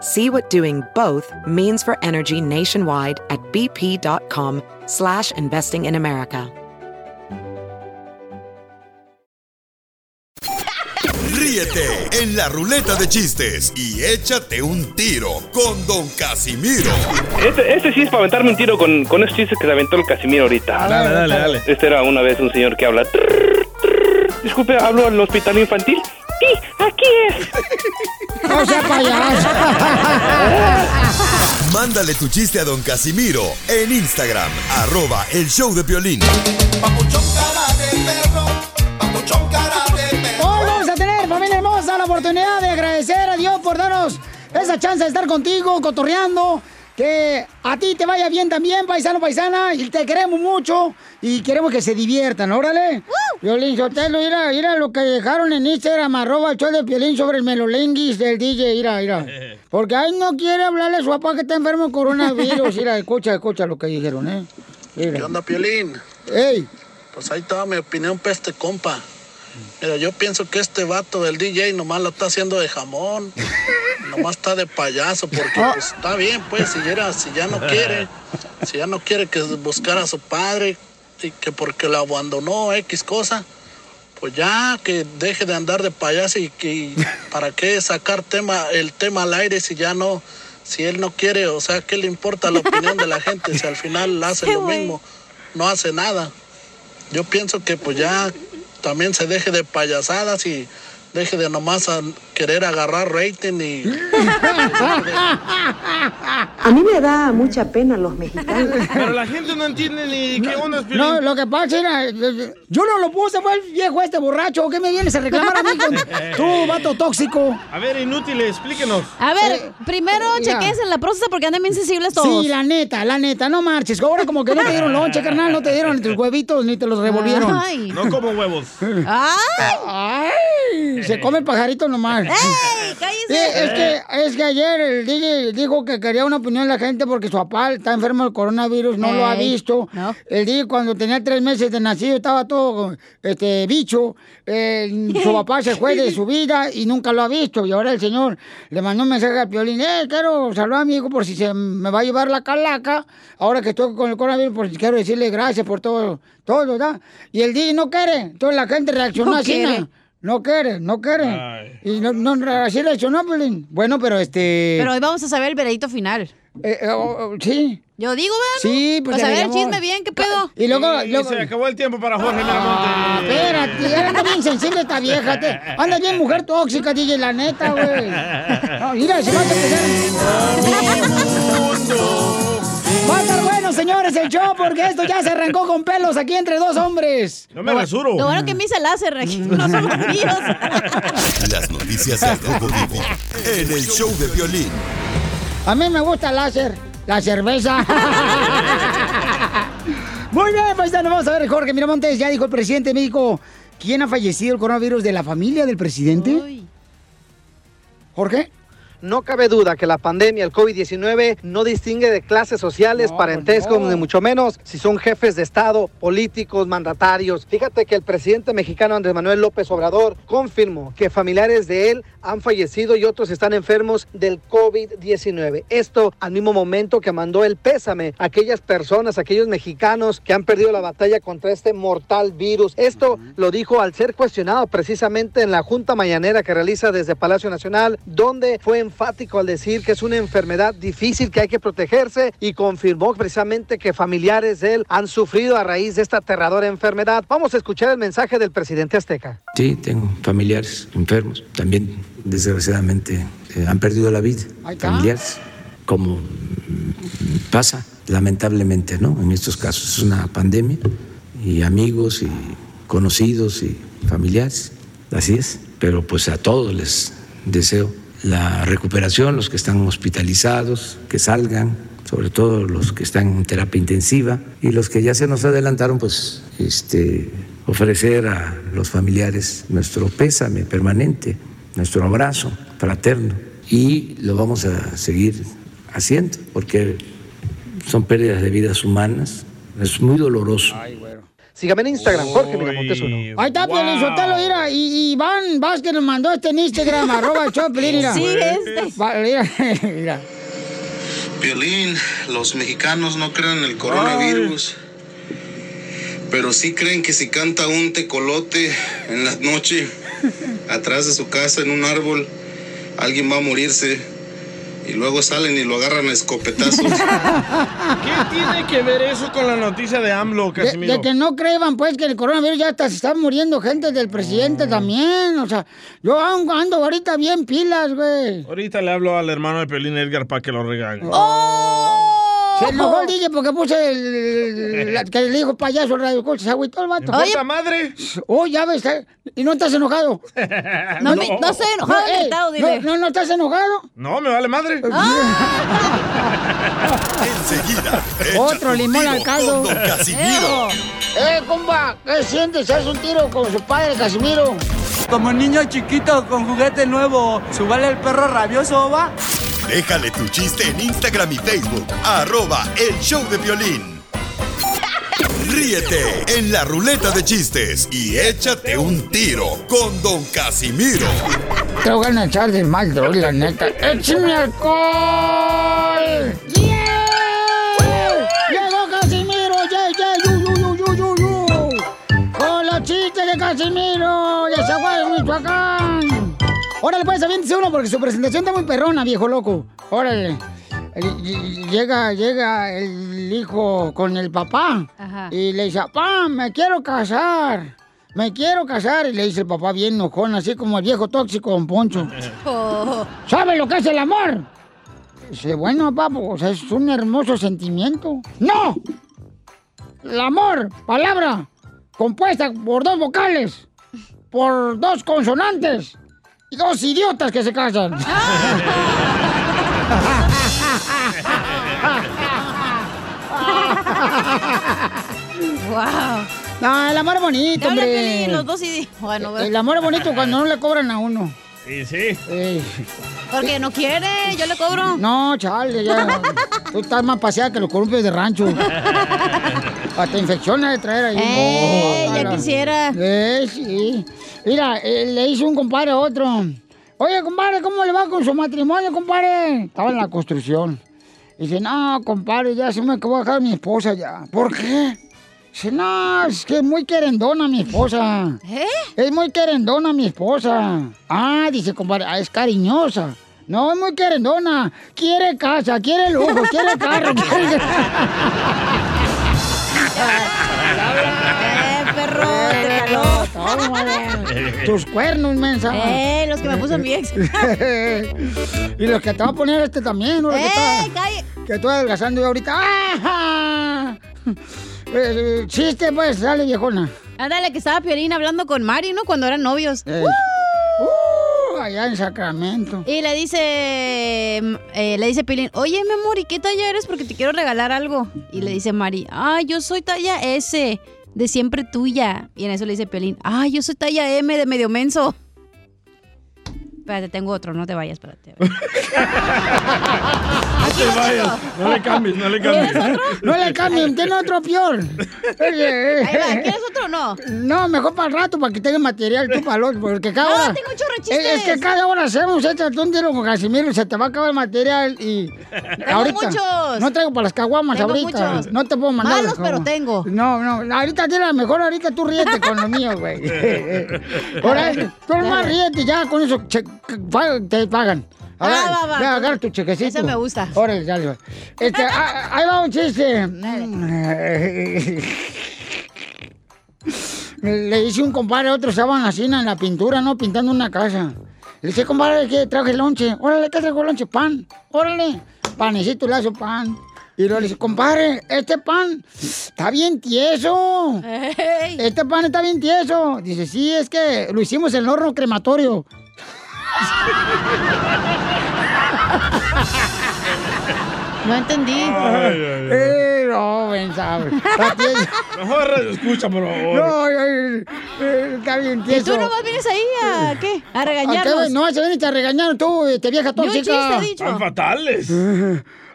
See what doing both means for energy nationwide at bp.com slash investing in America. Ríete en la ruleta de chistes y échate un tiro con Don Casimiro. Este, este sí es para aventarme un tiro con, con esos chistes que se aventó el Casimiro ahorita. Dale, dale, dale. Este era una vez un señor que habla. "Trrr, trrr". Disculpe, ¿hablo al hospital infantil? Sí, aquí es. No sea payaso. Mándale tu chiste a Don Casimiro en Instagram, arroba el show de violín. Hoy vamos a tener, familia hermosa, la oportunidad de agradecer a Dios por darnos esa chance de estar contigo, cotorreando. Que a ti te vaya bien también, paisano, paisana. Y te queremos mucho. Y queremos que se diviertan, órale. Violín Sotelo, mira, mira lo que dejaron en Instagram, arroba el show de Piolín sobre el melolenguis del DJ, mira, mira. Porque ahí no quiere hablarle a su papá que está enfermo de coronavirus. Mira, escucha, escucha lo que dijeron, ¿eh? Mira. ¿Qué onda, Piolín? ¡Ey! Pues ahí estaba mi opinión para este compa. Mira, yo pienso que este vato del DJ nomás lo está haciendo de jamón. nomás está de payaso, porque Oh. pues está bien, pues, si ya, si ya no quiere, si ya no quiere que buscar a su padre y que porque lo abandonó X cosa, pues ya que deje de andar de payaso y que para qué sacar tema, el tema al aire si ya no, si él no quiere, o sea, ¿qué le importa la opinión de la gente si al final hace Sí, lo mismo, no hace nada? Yo pienso que pues ya también se deje de payasadas y deje de nomás querer agarrar rating y A mí me da mucha pena los mexicanos. Pero la gente no entiende ni qué onda, Piolín. No, lo que pasa era, yo no lo puse, fue el viejo este borracho. ¿Qué me vienes a reclamar a mí con tú, vato tóxico? A ver, inútil, explíquenos. A ver, primero mira. chequense en la próstata porque andan bien sensibles todos. Sí, la neta, la neta, no marches. Ahora como que no te dieron lonche, carnal, no te dieron ni tus huevitos ni te los revolvieron. Ay. No como huevos. ¡Ay! Ay, se come el pajarito nomás. ¡Ey! ¡Cállese! Es que, es que ayer el DJ dijo que quería una opinión de la gente porque su papá está enfermo del coronavirus, no lo ha Ey, visto. no. El DJ cuando tenía tres meses de nacido estaba todo este bicho. Eh, su papá se fue de su vida y nunca lo ha visto. Y ahora el señor le mandó un mensaje al Piolín. Eh, quiero saludar a mi hijo por si se me va a llevar la calaca. Ahora que estoy con el coronavirus, por si quiero decirle gracias por todo, todo, ¿verdad? Y el DJ no quiere. Entonces la gente reaccionó No así. ¿No? No quiere, no quiere. Y no, no, así reaccionó, Piolín. Bueno, pero este... Pero hoy vamos a saber el veredicto final. Eh, eh, oh, oh, sí. Yo digo, ¿verdad? Sí, pues Pues a ver el chisme bien, ¿qué pedo? Y luego, Y luego- se acabó el tiempo para Jorge Ah, Miramonte. espérate, ya anda bien sensible esta vieja. Te, anda bien mujer tóxica, DJ, la neta, güey. No, mira, se va a empezar. Bueno, señores, el show, porque esto ya se arrancó con pelos aquí entre dos hombres. No me rasuro. Lo bueno que me hice láser aquí, no son los míos. Las noticias al rojo vivo en el show de violín. A mí me gusta el láser, la cerveza. Muy bien, pues ya nos vamos a ver, Jorge Miramontes. Ya dijo el presidente de México, ¿quién ha fallecido el coronavirus de la familia del presidente? Uy. Jorge. No cabe duda que la pandemia, el COVID-19, no distingue de clases sociales, No, parentesco, pues no. ni mucho menos si son jefes de Estado, políticos, mandatarios. Fíjate que el presidente mexicano Andrés Manuel López Obrador confirmó que familiares de él han fallecido y otros están enfermos del COVID-19. Esto al mismo momento que mandó el pésame a aquellas personas, a aquellos mexicanos que han perdido la batalla contra este mortal virus. Esto lo dijo al ser cuestionado precisamente en la Junta Mañanera que realiza desde Palacio Nacional, donde fue enfático al decir que es una enfermedad difícil que hay que protegerse y confirmó precisamente que familiares de él han sufrido a raíz de esta aterradora enfermedad. Vamos a escuchar el mensaje del presidente azteca. Sí, tengo familiares enfermos. También, desgraciadamente, eh, han perdido la vida. Familiares, como pasa lamentablemente, ¿no? En estos casos es una pandemia y amigos y conocidos y familiares, así es. Pero pues a todos les deseo la recuperación, los que están hospitalizados, que salgan, sobre todo los que están en terapia intensiva y los que ya se nos adelantaron, pues este, ofrecer a los familiares nuestro pésame permanente, nuestro abrazo fraterno y lo vamos a seguir haciendo porque son pérdidas de vidas humanas, es muy doloroso. Sígame en Instagram, Jorge Miramontes uno. Ahí está, Piolín Sotelo, mira, y Iván Vázquez nos mandó este en Instagram, arroba el mira. Sí, este. Mira, mira. Violín, los mexicanos no creen en el coronavirus, pero sí creen que si canta un tecolote en la noche atrás de su casa en un árbol, alguien va a morirse y luego salen y lo agarran a escopetazos. ¿Qué tiene que ver eso con la noticia de AMLO, De, Casimiro? de que no crean, pues, que el coronavirus ya hasta se está muriendo gente del presidente también. O sea, yo ando ando ahorita bien pilas, güey. Ahorita le hablo al hermano de Pelín Edgar para que lo regañe. Se enojó el DJ porque puse el, el- la- que le dijo payaso al radio Escucha, se agüitó el vato. Oye, madre! Oh, ya ves, eh, y no estás enojado. No, me- no estoy enojado, No, eh, gritado, dile. No, no, no estás enojado. No, me vale madre. Enseguida. Otro limón al caldo. Casimiro. Eh, compa, ¿qué sientes? ¿Haz un tiro con su padre, Casimiro? Como niño chiquito con juguete nuevo, ¿subale el perro rabioso, va? Déjale tu chiste en Instagram y Facebook. Arroba el show de violín. Ríete en la ruleta de chistes y échate un tiro con Don Casimiro. Te voy a echar de mal, droga, la neta. ¡Échame alcohol! ¡Yeah! ¡Llegó Casimiro! ¡Yeah, yeah! ¡Yu, yu, yu, yu, yu, yu! ¡Con los chistes de Casimiro! ¡De Zaguay, Michoacán! Órale, pues, aviéntese uno porque su presentación está muy perrona, viejo loco. Órale. Y- Llega, llega el hijo con el papá Ajá. y le dice, papá, me quiero casar. Me quiero casar. Y le dice el papá bien enojón, así como el viejo tóxico, don Poncho. Oh. ¿Sabe lo que es el amor? Dice, bueno, papá, pues es un hermoso sentimiento. ¡No! El amor, palabra, compuesta por dos vocales, por dos consonantes y dos idiotas que se casan. wow. No, el amor es bonito, hombre. Los dos y... Bueno, El amor es bonito cuando no le cobran a uno. Sí, sí. Porque no quiere, yo le cobro. No, chale, ya. Tú estás más paseada que los columpios de rancho. Hasta infecciones de traer ahí. Eh, ya quisiera. Eh, sí. Mira, eh, le hizo un compadre a otro. Oye, compadre, ¿cómo le va con su matrimonio, compadre? Estaba en la construcción. Dice, no, compadre, ya se me acabó de dejar mi esposa ya. ¿Por qué? Dice, no, es que es muy querendona mi esposa. ¿Eh? Es muy querendona mi esposa. Ah, dice, compadre, ah, es cariñosa. No, es muy querendona. Quiere casa, quiere lujo, quiere carro. quiere... Eh, perro, te caló. Tómale. Tus cuernos, mensa. Eh, los que me puso mi ex. y los que te va a poner este también, ¿no? Eh, que, calle. que estoy adelgazando yo ahorita. ¡Ah! Chiste, pues, sale viejona. Ándale, que estaba Piolín hablando con Mari, ¿no? Cuando eran novios. Eh. Uh, allá en Sacramento. Y le dice, eh, le dice Piolín, oye, mi amor, ¿y qué talla eres? Porque te quiero regalar algo. Y le dice Mari, ah, yo soy talla S, de siempre tuya. Y en eso le dice Piolín, ah, yo soy talla M, de medio menso. Espérate, tengo otro, no te vayas, espérate. No te vayas. No le cambies, no le cambies. No le cambien, tiene otro peor. Ahí va, ¿quieres otro o no? No, mejor para el rato, para que tenga material tú para el otro, porque cada No, hora... tengo un chorro de Es, que cada hora hacemos, échate un tiro con Casimiro y se te va a acabar el material y... ahorita, muchos. No traigo para las caguamas Tengo ahorita. muchos. No te puedo mandar Malos, pero tengo. No, no, ahorita tira mejor, ahorita tú ríete con los míos, güey. Ahora, tú nomás ríete ya, con eso che- te pagan. A ver, Ah, va, va. ve, agarra tu chequecito. Ese me gusta. Órale, dale. Este, ah, ahí va un chiste. Le dice un compadre a otro, estaban así en la pintura, ¿no? Pintando una casa. Le dice, compadre, ¿qué traje lonche? Órale, ¿qué traigo lonche? Pan. Órale, panecito, lazo, pan. Y luego le dice, compadre, este pan está bien tieso. Este pan está bien tieso. Dice, sí, es que lo hicimos en el horno crematorio. No entendí. Eh, no, ven. Mejor radio escucha, por favor. No, ay, ay, eh, está bien ¿Y tieso. tú nomás vienes ahí a qué? A ¿A qué regañarnos. No, se ven a regañar tú, te vieja Ni un tóxica. chiste he dicho. Están fatales.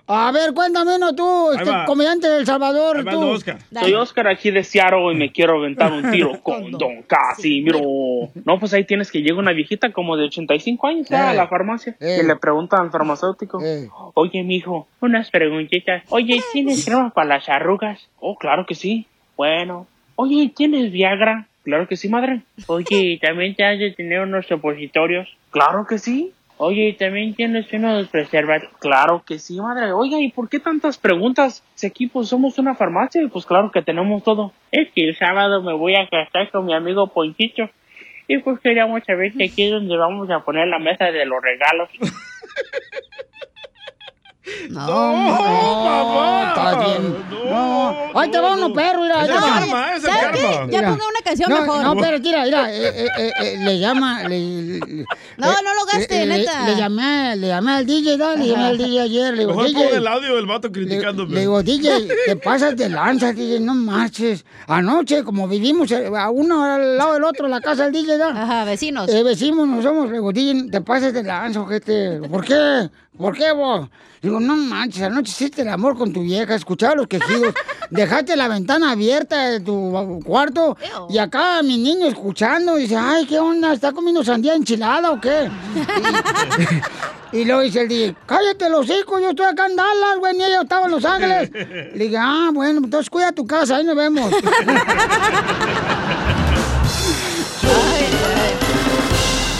A ver, cuéntame, no tú, este comediante del Salvador, tú. Soy Oscar aquí de Seattle y me quiero aventar un tiro con Don Casimiro. No, pues ahí tienes que llega una viejita como de 85 años ya a Eh. la farmacia Eh. y le pregunta al farmacéutico, oye, mijo, unas preguntitas. Oye, ¿tienes crema para las arrugas? Oh, claro que sí. Bueno. Oye, ¿tienes Viagra? Claro que sí, madre. Oye, ¿también te has de tener unos supositorios? Claro que sí. Oye, ¿también tienes unos preservativos? Claro que sí, madre. Oiga, ¿y por qué tantas preguntas? Si aquí pues somos una farmacia y pues claro que tenemos todo. Es que el sábado me voy a casar con mi amigo Ponchito. Y pues queríamos saber que aquí es donde vamos a poner la mesa de los regalos. No, no, está bien. No. Ahí te va uno perro, mira. ahí Es te el va. karma, es el ¿Sabes qué? karma. Ya ponga una canción no, mejor. No, pero mira, mira, eh, eh, eh, eh, le llama, le, le- No, eh, no lo gaste, eh, le- neta. Le, llamé, le llamé al DJ, ¿no? le llamé al DJ ayer, le digo, Mejor DJ. el audio del vato criticándome. Le digo, DJ, te pasas de lanza, DJ, no marches. Anoche, como vivimos eh, a uno al lado del otro, en la casa del DJ, ¿no? Ajá, vecinos. Eh, vecinos no somos, le digo, DJ, te pasas de lanza, ojete. ¿Por qué? ¿Por qué vos? Digo, no manches, anoche hiciste el amor con tu vieja, escuchaba los quejidos, dejaste la ventana abierta de tu cuarto y acá mi niño escuchando, dice, ay, ¿qué onda? ¿Está comiendo sandía enchilada o qué? Y, y luego dice el DJ, cállate los hijos, yo estoy acá en Dallas, güey, ni ella estaba en Los Ángeles. Le digo, ah, bueno, entonces cuida tu casa, ahí nos vemos.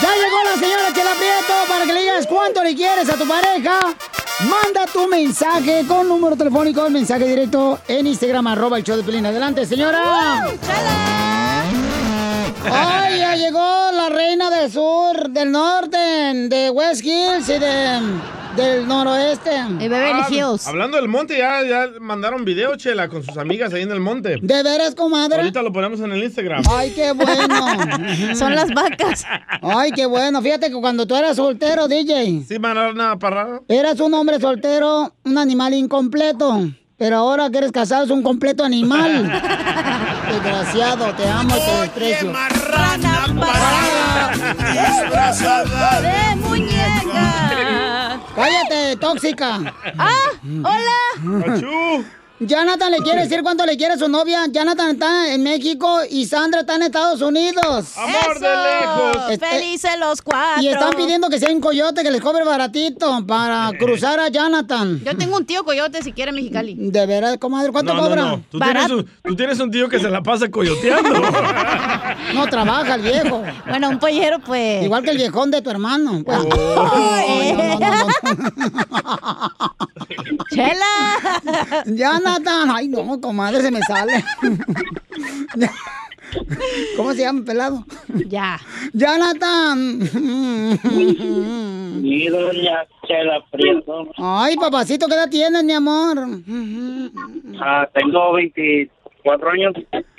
Ya llegó la señora Chela Prieto para que le digas cuánto le quieres a tu pareja. Manda tu mensaje con número telefónico, mensaje directo en Instagram, arroba el show de Pelín. Adelante, señora. ¡Ay, ya llegó la reina del sur, del norte, de West Hills y de, del noroeste. Ah, Hablando del monte, ya, ya mandaron video, Chela, con sus amigas ahí en el monte. ¿De veras, comadre? Ahorita lo ponemos en el Instagram. Ay, qué bueno. Son las vacas. Ay, qué bueno. Fíjate que cuando tú eras soltero, DJ. Sí, mandaron una parrada. Eras un hombre soltero, un animal incompleto. Pero ahora que eres casado, es un completo animal. Desgraciado, te amo y te desprecio. Marrana Disfrazada de muñeca. Cállate, tóxica. Ah, hola. Jonathan le quiere decir cuánto le quiere a su novia. Jonathan está en México y Sandra está en Estados Unidos. Amor de lejos. Este- Felices los cuatro. Y están pidiendo que sea un coyote que les cobre baratito para cruzar a Jonathan. Yo tengo un tío coyote si quiere Mexicali. De veras, comadre, ¿cuánto No, no, cobra? no. Tú, tienes Barato. un, tú tienes un tío que se la pasa coyoteando. No trabaja el viejo. Bueno, un pollero, pues. Igual que el viejón de tu hermano. pues. Ay, no, no, no, no. ¡Chela! Jonathan. Ay, no, comadre, se me sale. ¿Cómo se llama el pelado? Ya. Jonathan. Mi doña Chela Prieto. Ay, papacito, ¿qué edad tienes, mi amor? Ah, tengo 24 años.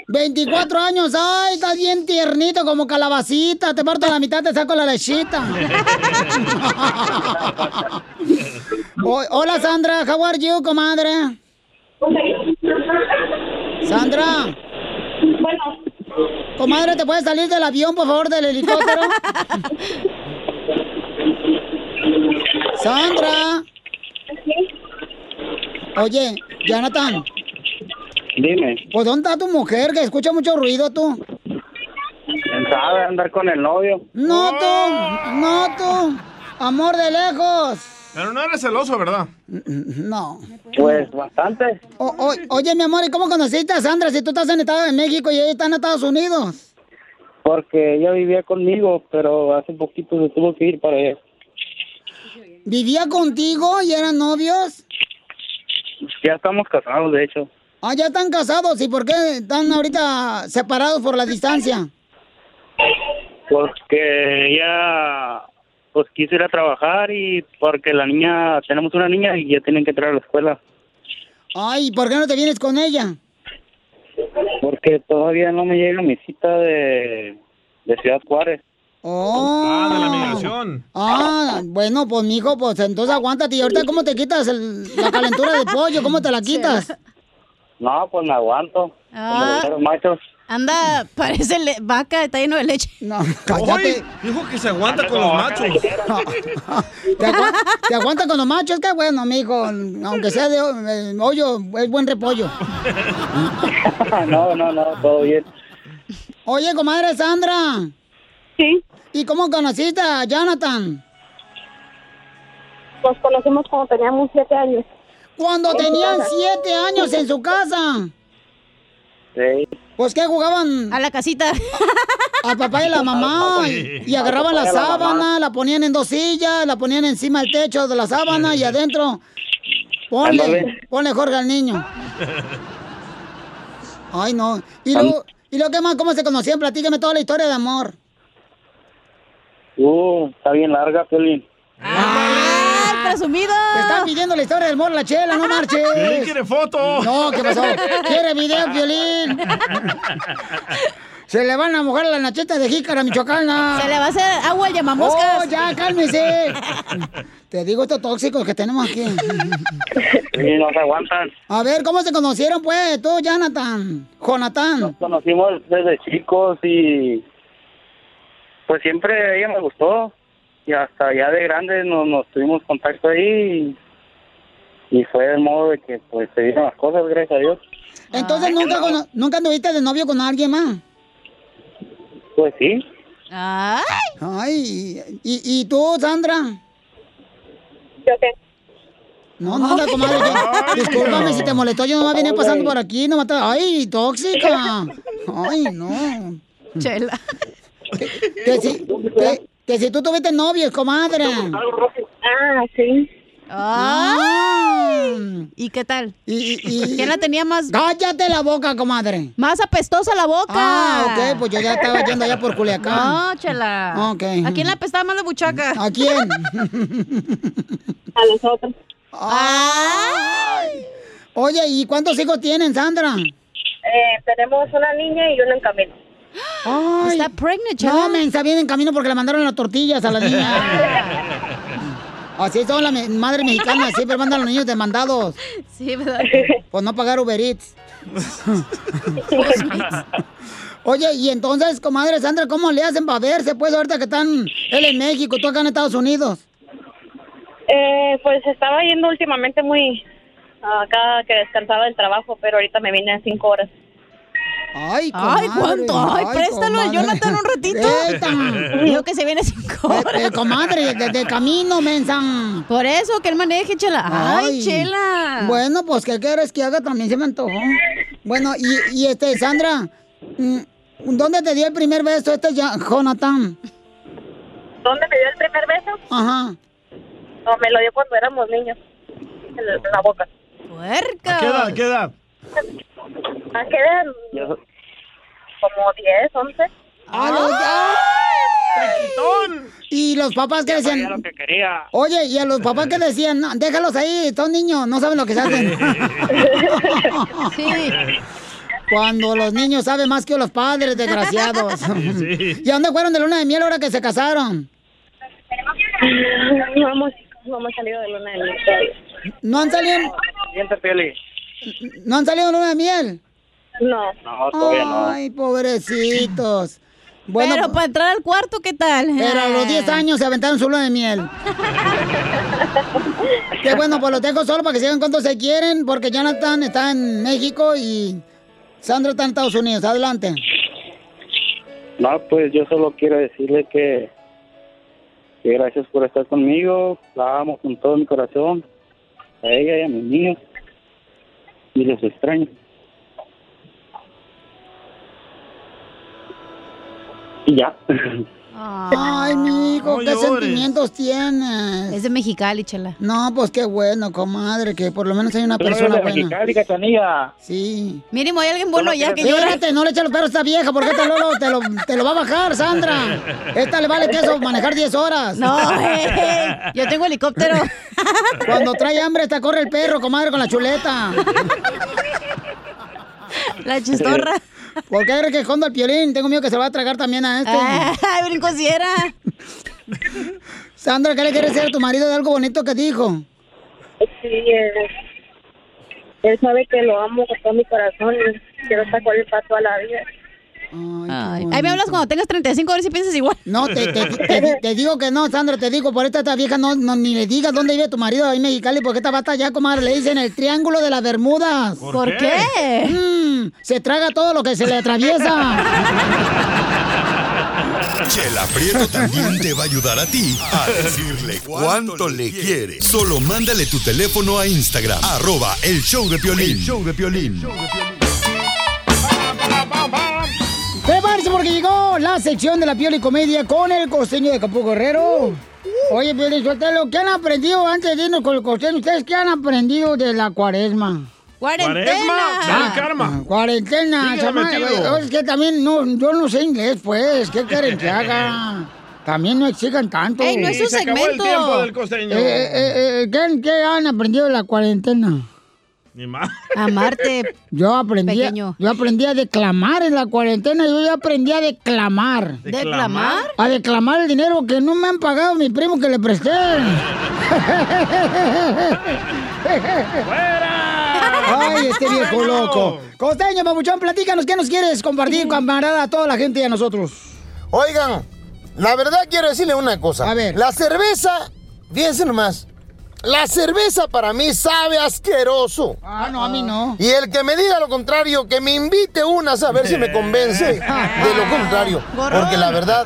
24 años, ay, estás bien tiernito como calabacita. Te parto la mitad, te saco la lechita. O- Hola, Sandra, how are you, comadre? Sandra. Comadre, ¿te puedes salir del avión, por favor, del helicóptero? Sandra. Oye, Jonathan. Dime. Pues ¿dónde está tu mujer que escucha mucho ruido tú? ¿Quién sabe andar con el novio? No tú, no tú. Amor de lejos. Pero no eres celoso, ¿verdad? No. Pues bastante. O- o- oye, mi amor, ¿y cómo conociste a Sandra si tú estás en Estado de México y ella está en Estados Unidos? Porque ella vivía conmigo, pero hace poquito se tuvo que ir para allá. ¿Vivía contigo y eran novios? Ya estamos casados, de hecho. Ah, ya están casados. ¿Y por qué están ahorita separados por la distancia? Porque ella pues quiso ir a trabajar y porque la niña, tenemos una niña y ya tienen que entrar a la escuela. Ay, ¿por qué no te vienes con ella? Porque todavía no me llega mi cita de, de Ciudad Juárez. Oh. Ah, de la migración. Ah, bueno, pues mijo, pues entonces aguántate. ¿Y ahorita cómo te quitas el- la calentura de pollo? ¿Cómo te la quitas? No, pues me aguanto. Ah. Como los machos. Anda, parece le- vaca, está lleno de leche. No, Oye, dijo que se aguanta con los machos. ¿Te, agua- te aguanta con los machos? Qué bueno, mijo. Aunque sea de hoyo, es buen repollo. no, no, no, todo bien. Oye, comadre Sandra. Sí. ¿Y cómo conociste a Jonathan? Nos conocimos cuando teníamos siete años. Cuando su tenían siete años en su casa. Sí. Pues que jugaban a la casita. Al papá y la mamá. Y, y agarraban la sábana, la ponían en dos sillas, la ponían encima del techo de la sábana y adentro. Ponle, ponle Jorge al niño. Ay, no. Y luego, ¿y luego qué más? ¿Cómo se conocían? Platícame toda la historia de amor. Uh, está bien larga, Piolín. ¡Ay, presumido! Te están pidiendo la historia del amor, la chela, no marches. Piolín quiere foto. No, ¿qué pasó? ¿Quiere video, Violín? Se le van a mojar las nachetas de jícara michoacana. Se le va a hacer agua al llamamoscas. Oh, ya, cálmese. Te digo estos tóxicos que tenemos aquí. Sí, no se aguantan. A ver, ¿cómo se conocieron, pues, tú, Jonathan? Jonathan. Nos conocimos desde chicos y pues siempre ella me gustó y hasta ya de grandes nos, nos tuvimos contacto ahí y, y fue el modo de que pues se dieron las cosas, gracias a Dios. Entonces, ¿nunca, ¿nunca anduviste de novio con alguien más? Pues sí. Ay. Ay, ¿y, y tú, Sandra? ¿Yo qué? No, nada, comadre. yo- discúlpame si te molestó. Yo nomás venía pasando por aquí. No Ay, tóxica. Ay, no. Chela. Que, que si, que, que si tú tuviste novios, comadre. Ah, sí. Ay. ¿Y qué tal? Y, y- ¿Quién la tenía más? Cállate la boca, comadre. Más apestosa la boca. Ah, ok, pues yo ya estaba yendo allá por Culiacán. No, chela. Ok. ¿A quién la apestaba más la buchaca? ¿A quién? A nosotros. Ay. Oye, ¿y cuántos hijos tienen, Sandra? Eh, tenemos una niña y uno en camino. Ay. Está pregnant, No, chela. mensa, viene en camino porque le mandaron las tortillas a la niña. Así son las madres mexicanas, siempre mandan a los niños demandados. Sí, ¿verdad? Por no pagar Uber Eats. Oye, y entonces, comadre Sandra, ¿cómo le hacen para verse? Pues ahorita que están él en México, tú acá en Estados Unidos. Eh, pues estaba yendo últimamente muy acá que descansaba del trabajo, pero ahorita me vine en cinco horas. Ay, Ay. ¿cuánto? Ay, préstalo a comadre. Jonathan un ratito. Dijo que se viene cinco horas. Eh, eh, comadre, desde camino, mensan. Por eso, que él maneje, chela. Ay, chela. Bueno, pues, ¿qué quieres que haga? También se me antojó. Bueno, y, y este, Sandra, mm, ¿dónde te dio el primer beso este ya, Jonathan? ¿Dónde me dio el primer beso? Ajá. No, me lo dio cuando éramos niños. En la- en la boca. Puerca. ¿A qué edad? ¿A qué edad? ¿A qué edad? Como 10, 11. ¡A los Y los papás que decían, lo que quería. oye, y a los papás que decían, "No, déjalos ahí, son niños, no saben lo que se hacen. Sí. Cuando los niños saben más que los padres, desgraciados. Sí. ¿Y a dónde fueron de luna de miel ahora que se casaron? No hemos, no hemos salido de luna de miel. ¿No han salido, no han salido de luna de miel? No. No, todavía no. Ay, pobrecitos. Pero para entrar al cuarto, ¿qué tal? Pero a los 10 años se aventaron su luna de miel. Qué bueno, pues los dejo solo para que sigan cuando se quieren, porque Jonathan está en México y Sandra está en Estados Unidos. Adelante. No, pues yo solo quiero decirle que, que gracias por estar conmigo. La amo con todo mi corazón. A ella y a mis niños. Y los extraño. Y ya. Ay, mijo, No ¿qué llores. sentimientos tienes? Es de Mexicali, chela. No, pues qué bueno, comadre, que por lo menos hay una Pero persona es de buena. Mexicali, Cachanilla. Sí. Mínimo hay alguien bueno ya que llora. Espérate, no le eches los perros a esta vieja, porque esta Lolo te lo, te lo va a bajar, Sandra. Esta le vale queso manejar 10 horas. No, eh, yo tengo helicóptero. Cuando trae hambre, esta corre el perro, comadre, con la chuleta. La chistorra. ¿Por qué que escondo el piolín? Tengo miedo que se lo va a tragar también a este. Ay, brinco si era. Sandra, ¿qué le quieres decir a tu marido de algo bonito que dijo? Sí, él, él sabe que lo amo con todo mi corazón y quiero estar con él para toda la vida. Ay, ahí me hablas cuando tengas 35 a ver si piensas igual. No, te, te- te- te digo que no, Sandra, te digo, por esta, esta vieja no, no- ni le digas dónde vive tu marido ahí en Mexicali, porque esta bata ya, comadre, le dicen el triángulo de las Bermudas. ¿Por ¿Por qué? qué? Mm, se traga todo lo que se le atraviesa. Chela Prieto también te va a ayudar a ti a decirle cuánto le quiere. Solo mándale tu teléfono a Instagram, arroba el show de Piolín. El show de Piolín. Prepárense porque llegó la sección de la Pioli Comedia con el costeño de Capo Guerrero. Oye, Pioli, suéltalo. ¿Qué han aprendido antes de irnos con el costeño? ¿Ustedes qué han aprendido de la cuaresma? Cuaresma, dale karma. Cuarentena. Chama- metido. Es que también no, yo no sé inglés, pues. ¿Qué quieren que haga? También no exigan tanto. Ey, no es un Se acabó el segmento. tiempo del costeño. Eh, eh, eh, ¿qué, qué han aprendido de la cuarentena? Ni más. Amarte. Yo aprendí, Pequeño. yo aprendí a declamar en la cuarentena. Yo ya aprendí a declamar. ¿Declamar? A declamar el dinero que no me han pagado mi primo que le presté. Ay, este viejo loco. Costeño, papuchón, platícanos, ¿qué nos quieres compartir, camarada, a toda la gente y a nosotros? Oigan, la verdad quiero decirle una cosa. A ver. La cerveza, fíjense nomás. La cerveza para mí sabe asqueroso. Ah, no, a mí no. Y el que me diga lo contrario, que me invite unas a ver si me convence de lo contrario. Porque la verdad,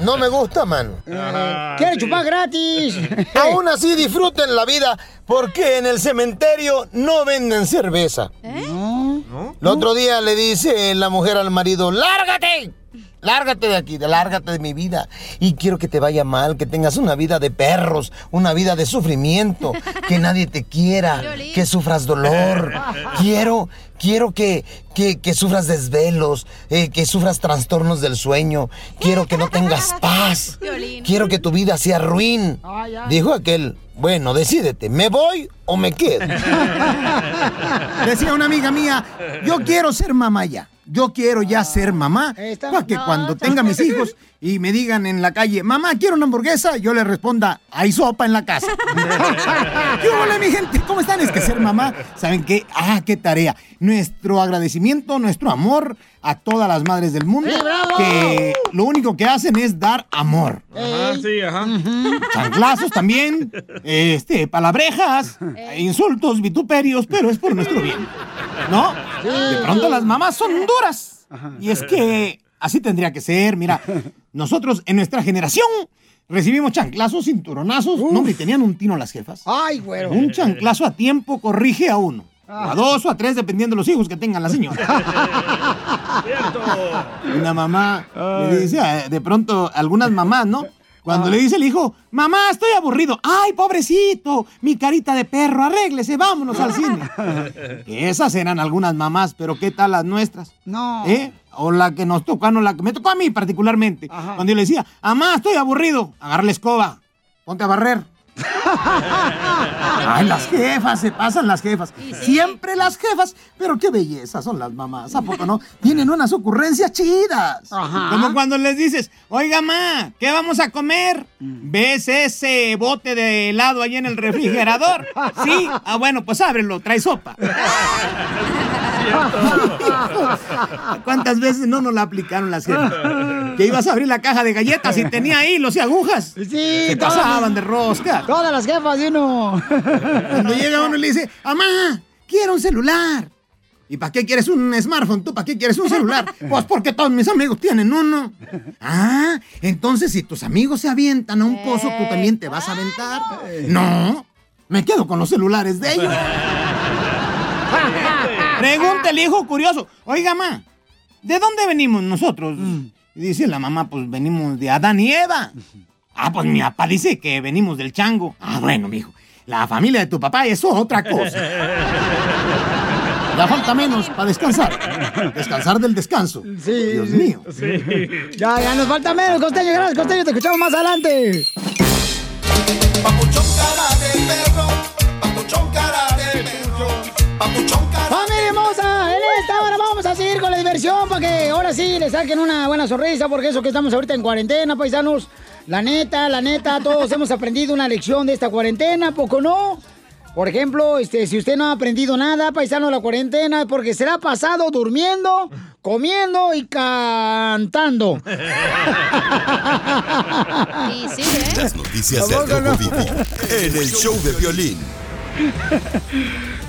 no me gusta, mano. Quiere chupar gratis. Aún así disfruten la vida, porque en el cementerio no venden cerveza. El otro día le dice la mujer al marido, ¡lárgate! Lárgate de aquí, lárgate de mi vida. Y quiero que te vaya mal, que tengas una vida de perros, una vida de sufrimiento, que nadie te quiera, que sufras dolor. Quiero, quiero que, que, que sufras desvelos, eh, que sufras trastornos del sueño. Quiero que no tengas paz. Quiero que tu vida sea ruin. Dijo aquel, bueno, decídete, ¿me voy o me quedo? Decía una amiga mía, yo quiero ser mamá ya. Yo quiero ya ser mamá para que cuando tenga mis hijos y me digan en la calle, mamá, quiero una hamburguesa, yo le responda, hay sopa en la casa. ¿Qué hola, mi gente? ¿Cómo están? Es que ser mamá, ¿saben qué? Ah, qué tarea. Nuestro agradecimiento, nuestro amor a todas las madres del mundo ¡Sí, bravo! que lo único que hacen es dar amor. Ajá, sí, ajá. Chanclazos también, este, palabrejas, insultos, vituperios, pero es por nuestro bien. ¿No? De pronto las mamás son duras. Y es que así tendría que ser. Mira, nosotros en nuestra generación recibimos chanclazos, cinturonazos. No, hombre, tenían un tino las jefas. Ay, güero. Un chanclazo a tiempo corrige a uno. O a dos o a tres, dependiendo de los hijos que tengan la señora. Una mamá le dice, a- de pronto, algunas mamás, ¿no? Cuando le dice el hijo, mamá, estoy aburrido. Ay, pobrecito, mi carita de perro, arréglese, vámonos al cine. Esas eran algunas mamás, pero ¿qué tal las nuestras? No. ¿Eh? O la que nos tocó, no, la que me tocó a mí particularmente. Cuando yo le decía, mamá, estoy aburrido, agarra la escoba, ponte a barrer. Ay, las jefas, se pasan las jefas. Siempre las jefas, pero qué belleza son las mamás, ¿a poco no? Tienen unas ocurrencias chidas. Como cuando les dices, oiga, ma, ¿qué vamos a comer? ¿Ves ese bote de helado ahí en el refrigerador? Sí. Ah, bueno, pues ábrelo, trae sopa. ¿Cuántas veces no nos la aplicaron las jefas? que ibas a abrir la caja de galletas y tenía hilos y agujas. Sí, Se pasaban de rosca. Todas las jefas de uno. Cuando llega uno y le dice, mamá, quiero un celular. ¿Y para qué quieres un smartphone? ¿Tú para qué quieres un celular? Pues porque todos mis amigos tienen uno. Ah, entonces si tus amigos se avientan a un pozo, ¿tú también te vas a aventar? No, me quedo con los celulares de ellos. Pregunta el hijo curioso. Oiga, mamá, ¿de dónde venimos nosotros? Y dice la mamá, pues venimos de Adán y Eva. Ah, pues mi papá dice que venimos del chango. Ah, bueno, mijo. La familia de tu papá es otra cosa. Ya falta menos para descansar. Descansar del descanso. Dios mío. Ya, ya nos falta menos, Costeño. Gracias, Costeño. Te escuchamos más adelante. ¡Familia hermosa! En esta hora vamos a seguir con la diversión para que ahora sí le saquen una buena sonrisa, porque eso que estamos ahorita en cuarentena, paisanos. La neta, la neta, todos hemos aprendido una lección de esta cuarentena, ¿poco no? Por ejemplo, este, si usted no ha aprendido nada, paisano, de la cuarentena, porque se la ha pasado durmiendo, comiendo y cantando. Las noticias ¿A del no? Vivo en el show de violín.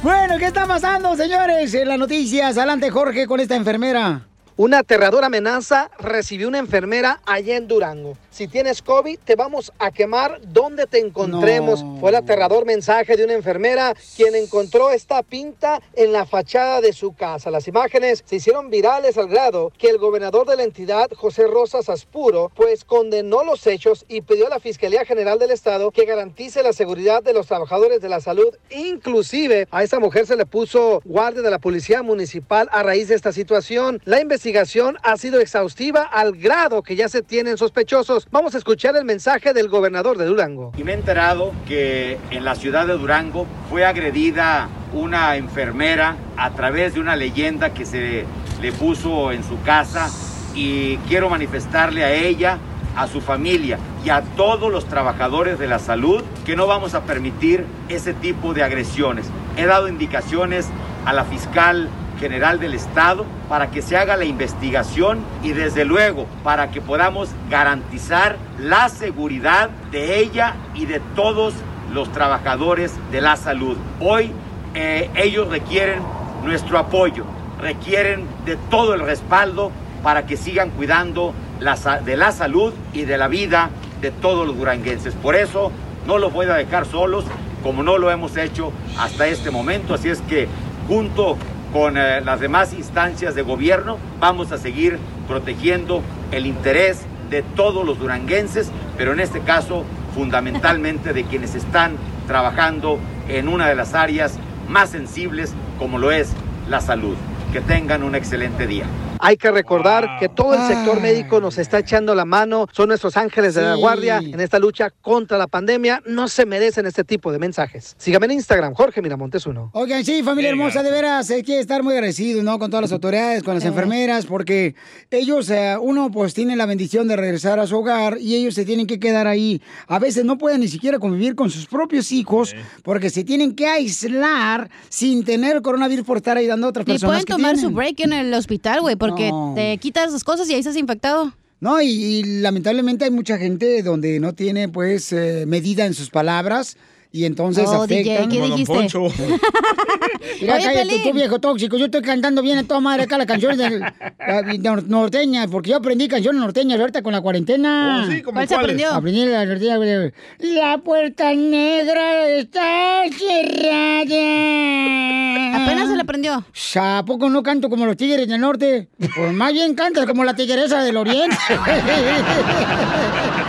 Bueno, ¿qué está pasando, señores? En las noticias, adelante Jorge con esta enfermera. Una aterradora amenaza recibió una enfermera allá en Durango. Si tienes COVID, te vamos a quemar donde te encontremos. Fue el aterrador mensaje de una enfermera quien encontró esta pinta en la fachada de su casa. Las imágenes se hicieron virales al grado que el gobernador de la entidad, José Rosas Aspuro, pues condenó los hechos y pidió a la Fiscalía General del Estado que garantice la seguridad de los trabajadores de la salud. Inclusive a esa mujer se le puso guardia de la Policía Municipal a raíz de esta situación. La investigación ha sido exhaustiva al grado que ya se tienen sospechosos. Vamos a escuchar el mensaje del gobernador de Durango. Y me he enterado que en la ciudad de Durango fue agredida una enfermera a través de una leyenda que se le puso en su casa y quiero manifestarle a ella, a su familia y a todos los trabajadores de la salud que no vamos a permitir ese tipo de agresiones. He dado indicaciones a la fiscal general del estado para que se haga la investigación y desde luego para que podamos garantizar la seguridad de ella y de todos los trabajadores de la salud. Hoy eh, ellos requieren nuestro apoyo, requieren de todo el respaldo para que sigan cuidando de la salud y de la vida de todos los duranguenses. Por eso no los voy a dejar solos como no lo hemos hecho hasta este momento. Así es que junto con eh, las demás instancias de gobierno vamos a seguir protegiendo el interés de todos los duranguenses, pero en este caso fundamentalmente de quienes están trabajando en una de las áreas más sensibles como lo es la salud. Que tengan un excelente día. Hay que recordar que todo el sector médico nos está echando la mano, son nuestros ángeles de la guardia en esta lucha contra la pandemia. No se merecen este tipo de mensajes. Sígame en Instagram, Jorge Miramontes uno. Oigan, sí, familia hermosa, de veras, hay que estar muy agradecidos, ¿no? Con todas las autoridades, con las enfermeras, porque ellos, eh, uno, pues tiene la bendición de regresar a su hogar y ellos se tienen que quedar ahí. A veces no pueden ni siquiera convivir con sus propios hijos porque se tienen que aislar sin tener coronavirus por estar ayudando a otras Ni personas. pueden que tomar su break en el hospital, güey, porque No. te quitas esas cosas y ahí estás infectado. No, y, y lamentablemente hay mucha gente donde no tiene, pues, eh, medida en sus palabras y entonces Oh, DJ, afectan. ¿qué dijiste? Mira, Oye, cállate, Pelín. tú viejo tóxico. Yo estoy cantando bien a toda madre acá las canciones de, norteñas, porque yo aprendí canciones norteñas ahorita con la cuarentena. Oh, sí, ¿cómo ¿Cuál se cuáles? aprendió? Aprendí la norteña. La puerta negra está cerrada. Apenas se la aprendió. ¿A poco no canto como los tigres del norte? Pues más bien cantas como la tigresa del oriente.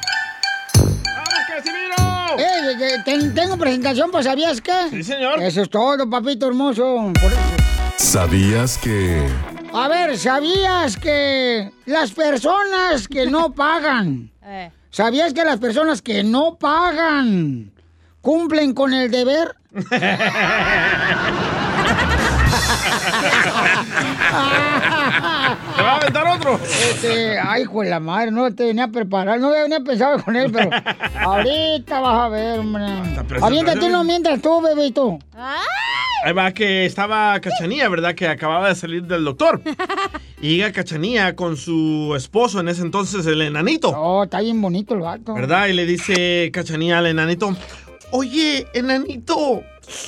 Ten- tengo presentación, pues ¿sabías qué? Sí, señor. Eso es todo, papito hermoso. Por- ¿Sabías que... A ver, ¿sabías que las personas que no pagan, Eh. ¿sabías que las personas que no pagan cumplen con el deber? ¿Te va a aventar otro? Este, ay, hijo de la madre, no te venía a preparar, no venía pensado con él, pero ahorita vas a ver, hombre. Aviéntate uno mientras tú, bebito. Ahí va que estaba Cachanía, ¿verdad? Que acababa de salir del doctor. Y llega Cachanía con su esposo, en ese entonces el enanito. Oh, está bien bonito el vato. ¿Verdad? Y le dice Cachanía al enanito, oye, enanito,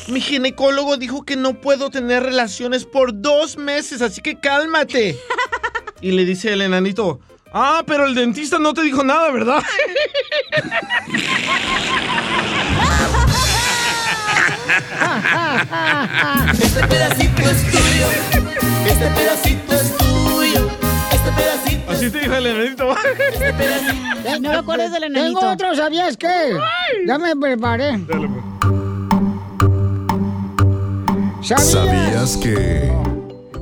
mi ginecólogo dijo que no puedo tener relaciones por dos meses, así que cálmate. Y le dice el enanito, ah, pero el dentista no te dijo nada, ¿verdad? Este pedacito es tuyo. Este pedacito es tuyo. Este pedacito. Así te dijo el enanito. No me acuerdas del enanito. Tengo otro, ¿sabías qué? Ya me preparé. ¿Sabías, ¿Sabías que...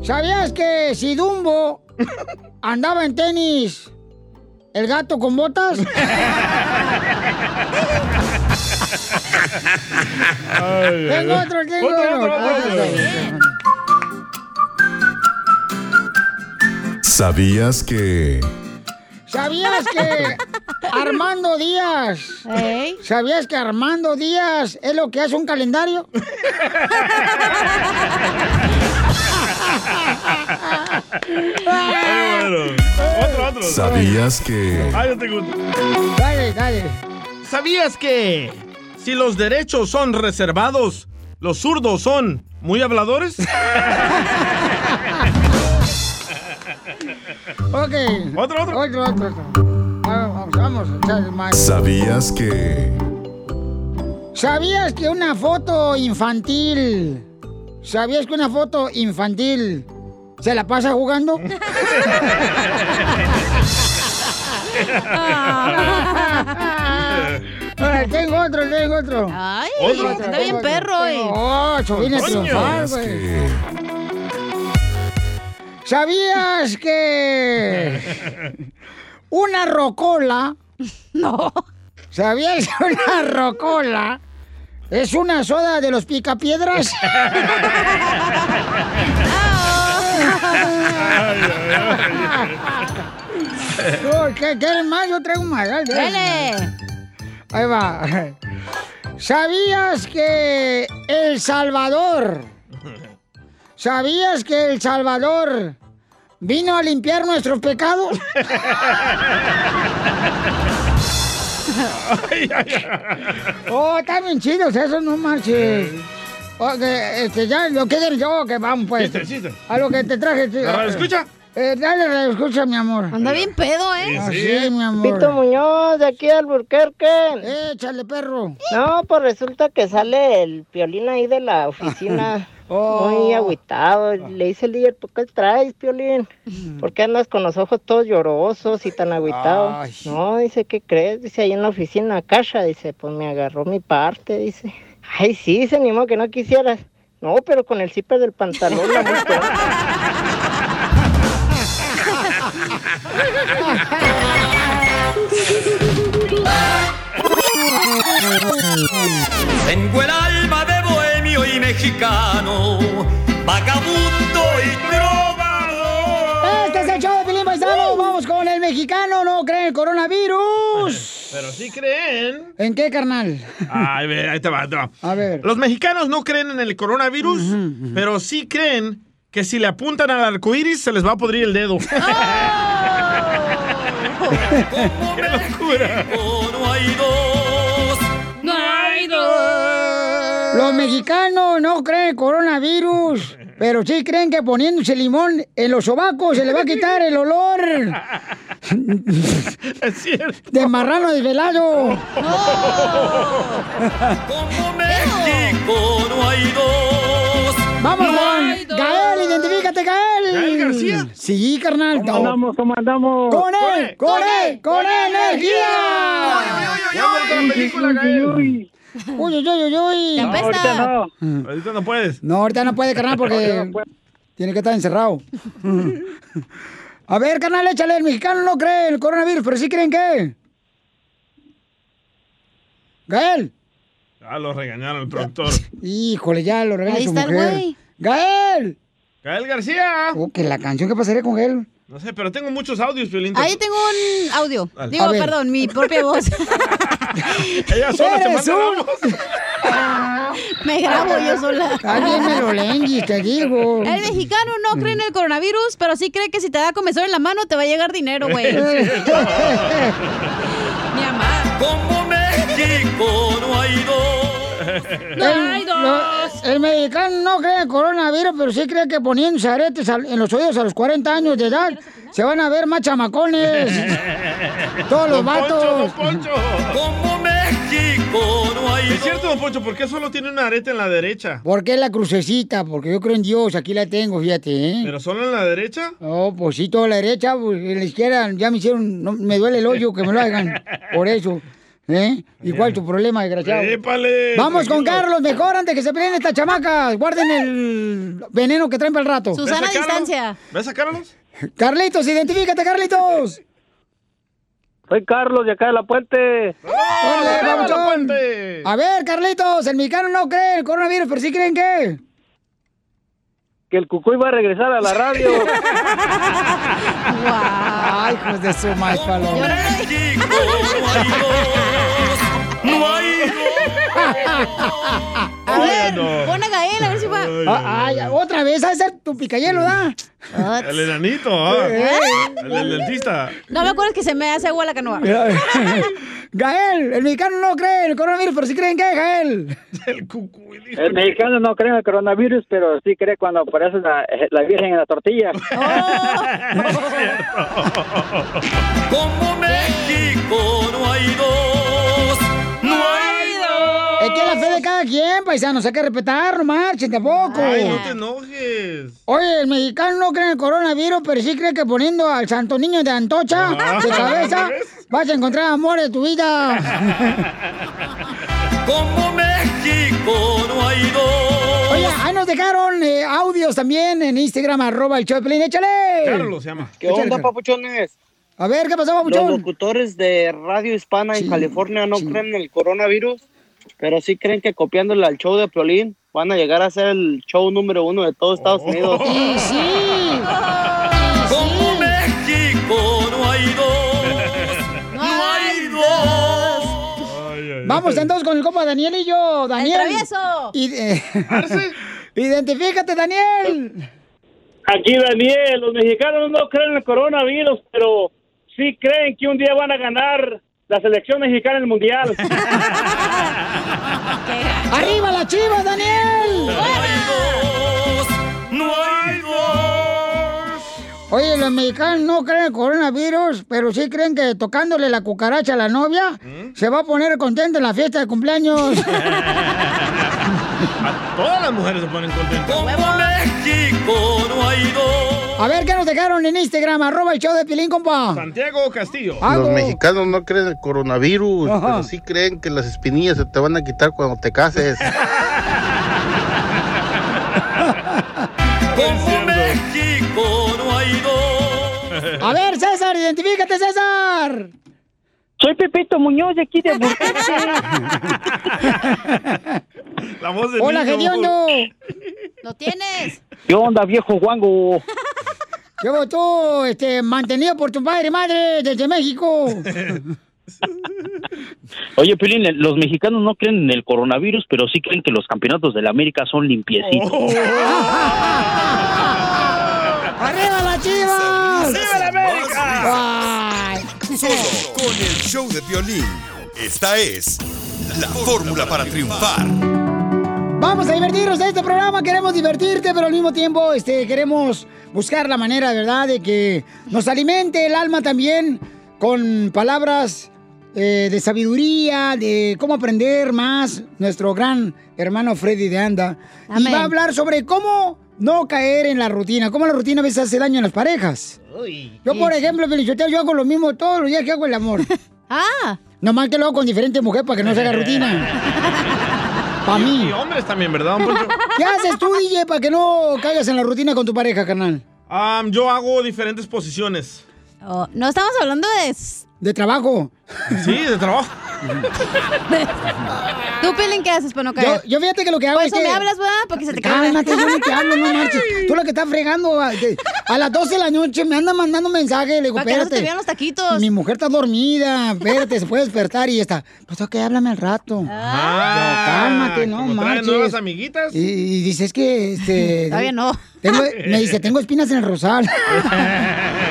¿Sabías que si Dumbo andaba en tenis, el gato con botas? tengo otro, tengo otro. ¿Sabías que... ¿Sabías que Armando Díaz? ¿Sabías que Armando Díaz es lo que hace un calendario? Otro, otro. ¿Sabías que... Ah, yo tengo otro. Dale, dale. ¿Sabías que si los derechos son reservados, los zurdos son muy habladores? Ok. Otro, otro. Otro, otro, otro. Vamos, vamos, a echarle más. ¿Sabías que... ¿Sabías que una foto infantil... ¿Sabías que una foto infantil se la pasa jugando? Ahora, tengo otro, tengo otro. Ay, Otro, otro, bien otro. perro. Oh, a triunfar, ¿Sabías güey. ¿Sabías que una rocola? No. ¿Sabías que una rocola es una soda de los picapiedras? ¿qué, ¿Quieres más? Yo traigo más. Dale. Ahí va. ¿Sabías que El Salvador? ¿Sabías que El Salvador vino a limpiar nuestros pecados? oh, están bien chidos esos, no marches. Ok, este, ya, lo que yo, que vamos pues. Chiste, chiste. A lo que te traje. sí. ¿La radioescucha? Eh, dale, escucha, mi amor. Anda bien pedo, ¿eh? Sí, mi amor. Pito Muñoz, de aquí al Burquerque. Échale, perro. No, pues resulta que sale el piolín ahí de la oficina. Oh. Muy agüitado. Le dice el líder, ¿por qué traes, piolín? ¿Por qué andas con los ojos todos llorosos y tan agüitados? Ay. No, dice, ¿qué crees? Dice, ahí en la oficina, Cacha, dice, pues me agarró mi parte, dice. Ay, sí, dice, ni modo que no quisieras. No, pero con el zipper del pantalón, la. Tengo el alma de bohemio y mexicano, vagabundo y trovador. Este es el show de Pilín Paisano. Vamos con el mexicano. ¿No creen el coronavirus? Pero sí creen. ¿En qué, carnal? Ay, ve, ahí te va, ahí te va. A ver. Los mexicanos no creen en el coronavirus, pero sí creen que si le apuntan al arco iris se les va a podrir el dedo. ¡Qué locura! No hay dos. No hay dos. Los mexicanos no creen el coronavirus, pero sí creen que poniéndose limón en los sobacos se le va a quitar el olor Es cierto. de marrano desvelado. Como México no hay dos. Vamos No con. Gael, identifícate, Gael. ¿Gael García? Sí, carnal. ¿Cómo andamos? ¿Cómo andamos? ¡Con él! ¡Con él! ¡Con energía! Gael. Uy, uy, uy, uy. Te apesta. Ahorita no puedes. No, ahorita no puede, carnal, porque Tiene que estar encerrado. A ver, carnal, échale. El mexicano no cree en el coronavirus, pero sí creen que. Gael. Ah, lo regañaron el productor. Híjole, ya lo regaña Ahí su está el güey. ¡Gael! Gael García. Oh, que la canción, ¿qué pasaría con él? No sé, pero tengo muchos audios, Piolín. Ahí tengo un audio. Dale. Digo, perdón, mi propia voz. Ella sola se ¡Eres manda la un- voz. Me grabo yo sola. Alguien me lo lenguis, te digo. El mexicano no cree en el coronavirus, pero sí cree que si te da comezón en la mano te va a llegar dinero, güey. Mi amar. Como México hay dos. lo- el mexicano no cree en coronavirus, pero sí cree que poniéndose aretes en los oídos a los 40 años de edad se van a ver más chamacones. Todos los Don Poncho, vatos. don Poncho. Como México no hay Es cierto, don Poncho, ¿por qué solo tiene una areta en la derecha? ¿Por qué la crucecita? Porque yo creo en Dios, aquí la tengo, fíjate, ¿eh? ¿Pero solo en la derecha? No, pues sí, toda la derecha, pues, en la izquierda ya me hicieron, no, me duele el hoyo que me lo hagan, por eso. ¿Eh? ¿Y cuál es tu problema, desgraciado? Épale, Vamos con. Carlos, mejor antes que se peleen estas chamacas. Guarden el veneno que traen para el rato. Susana ¿Ves a distancia. ¿Ves a Carlos? Carlitos, identifícate, Carlitos. Soy Carlos de acá de La Puente. Órale, arriba la puente! A ver, Carlitos, el mexicano no cree en el coronavirus, pero sí creen que. Que el cucuy va a regresar a la radio. Ay, hijos de su. México no hay. No. A ver, no. pon a Ah, Ay, otra vez, a ser tu picayelo, ¿da? El enanito, ah. Eh. El, el dentista. No me acuerdo que se me hace agua la canoa. Gael, el mexicano no cree en el coronavirus, pero sí creen que, Gael. El cucuy. El mexicano no cree en el coronavirus, pero sí cree cuando aparece la, la virgen en la tortilla. Como México no hay dos. Es que la fe de cada quien, paisanos, hay que respetar, no marchen tampoco. Ay, no te enojes. Oye, el mexicano no cree en el coronavirus, pero sí cree que poniendo al santo niño de Antocha Ah, de cabeza vas a encontrar amor de tu vida. Como México no hay dos. Oye, ahí nos dejaron eh, audios también en Instagram, arroba el show de Pelín. ¡Échale! Carlos se llama. ¿Qué Échale, onda, Carlos. papuchones? A ver, ¿qué pasó, Los papuchón? locutores de Radio Hispana en California no sí. creen en el coronavirus, pero sí creen que copiándole al show de Piolín van a llegar a ser el show número uno de todos Estados Unidos. Y sí. Como México no hay dos. No hay dos. Ay, ay, Vamos ay. entonces con el compa Daniel y yo. Daniel. Y, eh, Identifícate, Daniel. Aquí Daniel, los mexicanos no creen en el coronavirus, pero sí creen que un día van a ganar la selección mexicana en el mundial. ¡Arriba las chivas, Daniel! No hay dos. No hay dos. Oye, los mexicanos no creen en el coronavirus, pero sí creen que tocándole la cucaracha a la novia se va a poner contento en la fiesta de cumpleaños. A todas las mujeres se ponen contentas. Como México no hay dos. A ver, ¿qué nos dejaron en Instagram? Arroba el show de Pilín, compa. Santiago Castillo. Los mexicanos no creen en el coronavirus, Ajá. pero sí creen que las espinillas se te van a quitar cuando te cases. Como México no hay dos. A ver, César, identifícate, César. Soy Pepito Muñoz de aquí de La voz de Hola. Gediondo. ¡Lo tienes! ¿Qué onda, viejo guango? Llevo tú, este, mantenido por tu padre y madre desde México. Oye, Pelín, los mexicanos no creen en el coronavirus, pero sí creen que los campeonatos de la América son limpiecitos. Oh. ¡Arriba las chivas! ¡Viva la América! Solo con el show de violín. Esta es la fórmula para triunfar. Vamos a divertirnos en este programa, queremos divertirte, pero al mismo tiempo este, queremos buscar la manera, ¿verdad?, de que nos alimente el alma también con palabras eh, de sabiduría, de cómo aprender más. Nuestro gran hermano Freddy de Anda. Y Amén. va a hablar sobre cómo no caer en la rutina, cómo la rutina a veces hace daño en las parejas. Yo, por ejemplo, Feliciteo, yo hago lo mismo todos los días que hago el amor. Ah, Nomás que lo hago con diferentes mujeres para que no se haga rutina. Pa' mí. Y hombres también, ¿verdad, don Poncho? ¿Qué haces tú, DJ, para que no caigas en la rutina con tu pareja, carnal? Yo hago diferentes posiciones. Oh, no estamos hablando de... De trabajo. Sí, de trabajo. ¿Tú, Pelín, qué haces para no Yo, caer? yo fíjate que lo que hago Por es eso que... me hablas, ¿verdad? Porque se te cae. Cálmate, yo no te hablo, no marches. Tú lo que estás fregando, a, las 12 de la noche me anda mandando mensajes, le digo, que no se espérate. te vean los taquitos. Mi mujer está dormida, espérate, se puede despertar y está. Pues ok, háblame al rato. Ah, Yo, cálmate, no como marches. nuevas amiguitas. Y, y dice, es que, este... Todavía no. tengo- me dice, tengo espinas en el rosal.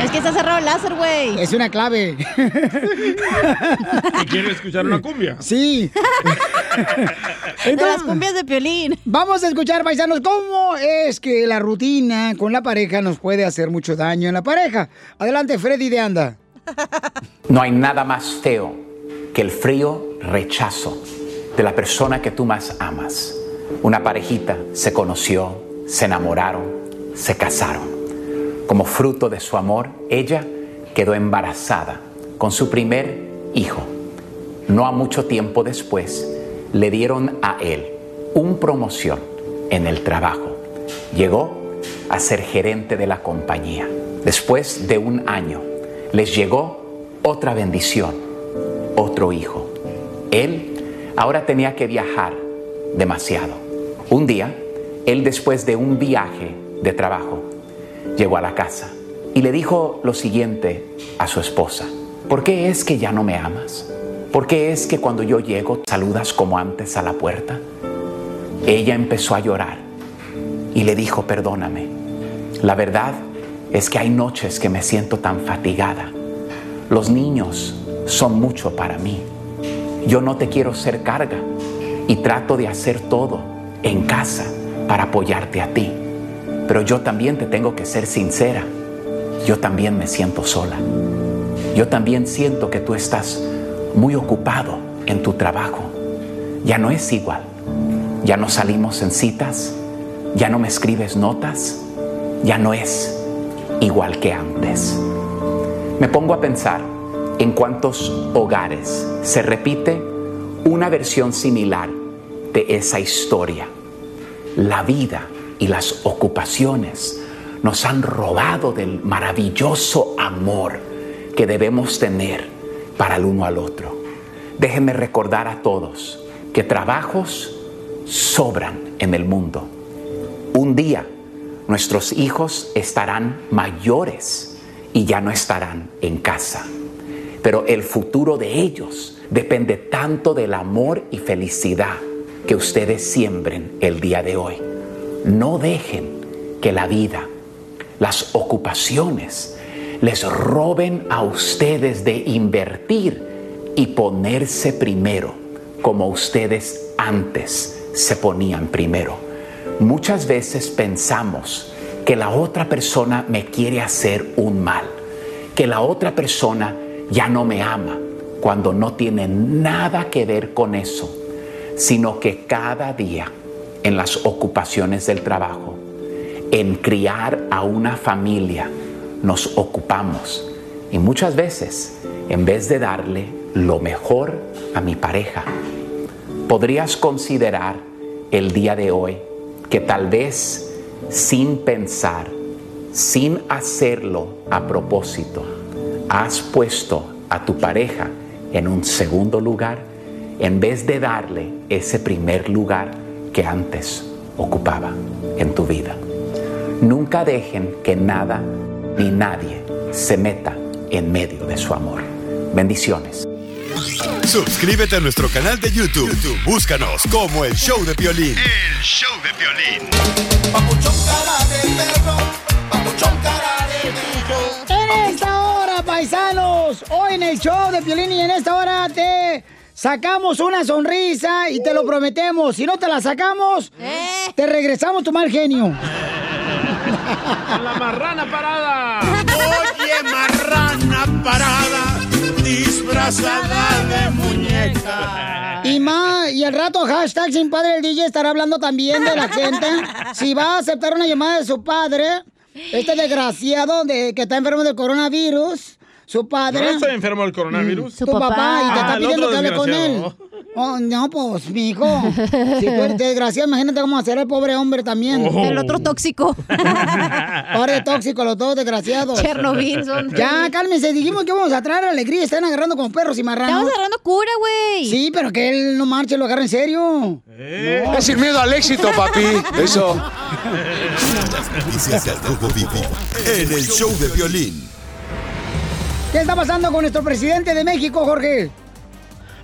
Es que está cerrado el láser, güey. Es una clave. ¿Y quiere escuchar una cumbia? Sí. De las cumbias de Piolín. Vamos a escuchar, paisanos, cómo es que la rutina con la pareja nos puede hacer mucho daño en la pareja. Adelante, Freddy de Anda. No hay nada más feo que el frío rechazo de la persona que tú más amas. Una parejita se conoció, se enamoraron, se casaron. Como fruto de su amor, ella quedó embarazada con su primer hijo. No a mucho tiempo después, le dieron a él un promoción en el trabajo. Llegó a ser gerente de la compañía. Después de un año, les llegó otra bendición, otro hijo. Él ahora tenía que viajar demasiado. Un día, él después de un viaje de trabajo, llegó a la casa y le dijo lo siguiente a su esposa. ¿Por qué es que ya no me amas? ¿Por qué es que cuando yo llego saludas como antes a la puerta? Ella empezó a llorar y le dijo, perdóname. La verdad es que hay noches que me siento tan fatigada. Los niños son mucho para mí. Yo no te quiero ser carga y trato de hacer todo en casa para apoyarte a ti. Pero yo también te tengo que ser sincera. Yo también me siento sola. Yo también siento que tú estás muy ocupado en tu trabajo. Ya no es igual. Ya no salimos en citas. Ya no me escribes notas. Ya no es igual que antes. Me pongo a pensar en cuántos hogares se repite una versión similar de esa historia. La vida y las ocupaciones nos han robado del maravilloso amor que debemos tener para el uno al otro. Déjenme recordar a todos que trabajos sobran en el mundo. Un día nuestros hijos estarán mayores y ya no estarán en casa. Pero el futuro de ellos depende tanto del amor y felicidad que ustedes siembren el día de hoy. No dejen que la vida, las ocupaciones, les roben a ustedes de invertir y ponerse primero como ustedes antes se ponían primero. Muchas veces pensamos que la otra persona me quiere hacer un mal, que la otra persona ya no me ama, cuando no tiene nada que ver con eso, sino que cada día en las ocupaciones del trabajo, en criar a una familia, nos ocupamos. Y muchas veces, en vez de darle lo mejor a mi pareja, podrías considerar el día de hoy que tal vez sin pensar, sin hacerlo a propósito, has puesto a tu pareja en un segundo lugar en vez de darle ese primer lugar que antes ocupaba en tu vida. Nunca dejen que nada ni nadie se meta en medio de su amor. Bendiciones. Suscríbete a nuestro canal de YouTube. YouTube, Búscanos como el show de violín. El show de violín. En esta hora, paisanos, hoy en el show de Piolín y en esta hora te sacamos una sonrisa y te lo prometemos. Si no te la sacamos, te regresamos tu mal genio. La marrana parada. Oye, marrana parada, disfrazada de muñeca. Y más, y al rato hashtag sin padre el DJ estará hablando también de la gente. Si va a aceptar una llamada de su padre, este desgraciado de que está enfermo del coronavirus, su padre. ¿No estoy enfermo del coronavirus? Tu papá, y te está Ah, el pidiendo que hable con él. Oh, no, pues, mijo. Si tú eres desgraciado, imagínate cómo será el pobre hombre también. Oh. El otro tóxico. Pobre tóxico, los dos desgraciados. Chernobyl son. Ya, cálmense. Dijimos que vamos a traer alegría. Están agarrando como perros y marranos. Estamos agarrando cura, güey. Sí, pero que él no marche, lo agarra en serio. Es sin miedo al éxito, papi. Eso. Las noticias del Rojo Vivo en el show de violín. ¿Qué está pasando con nuestro presidente de México, Jorge?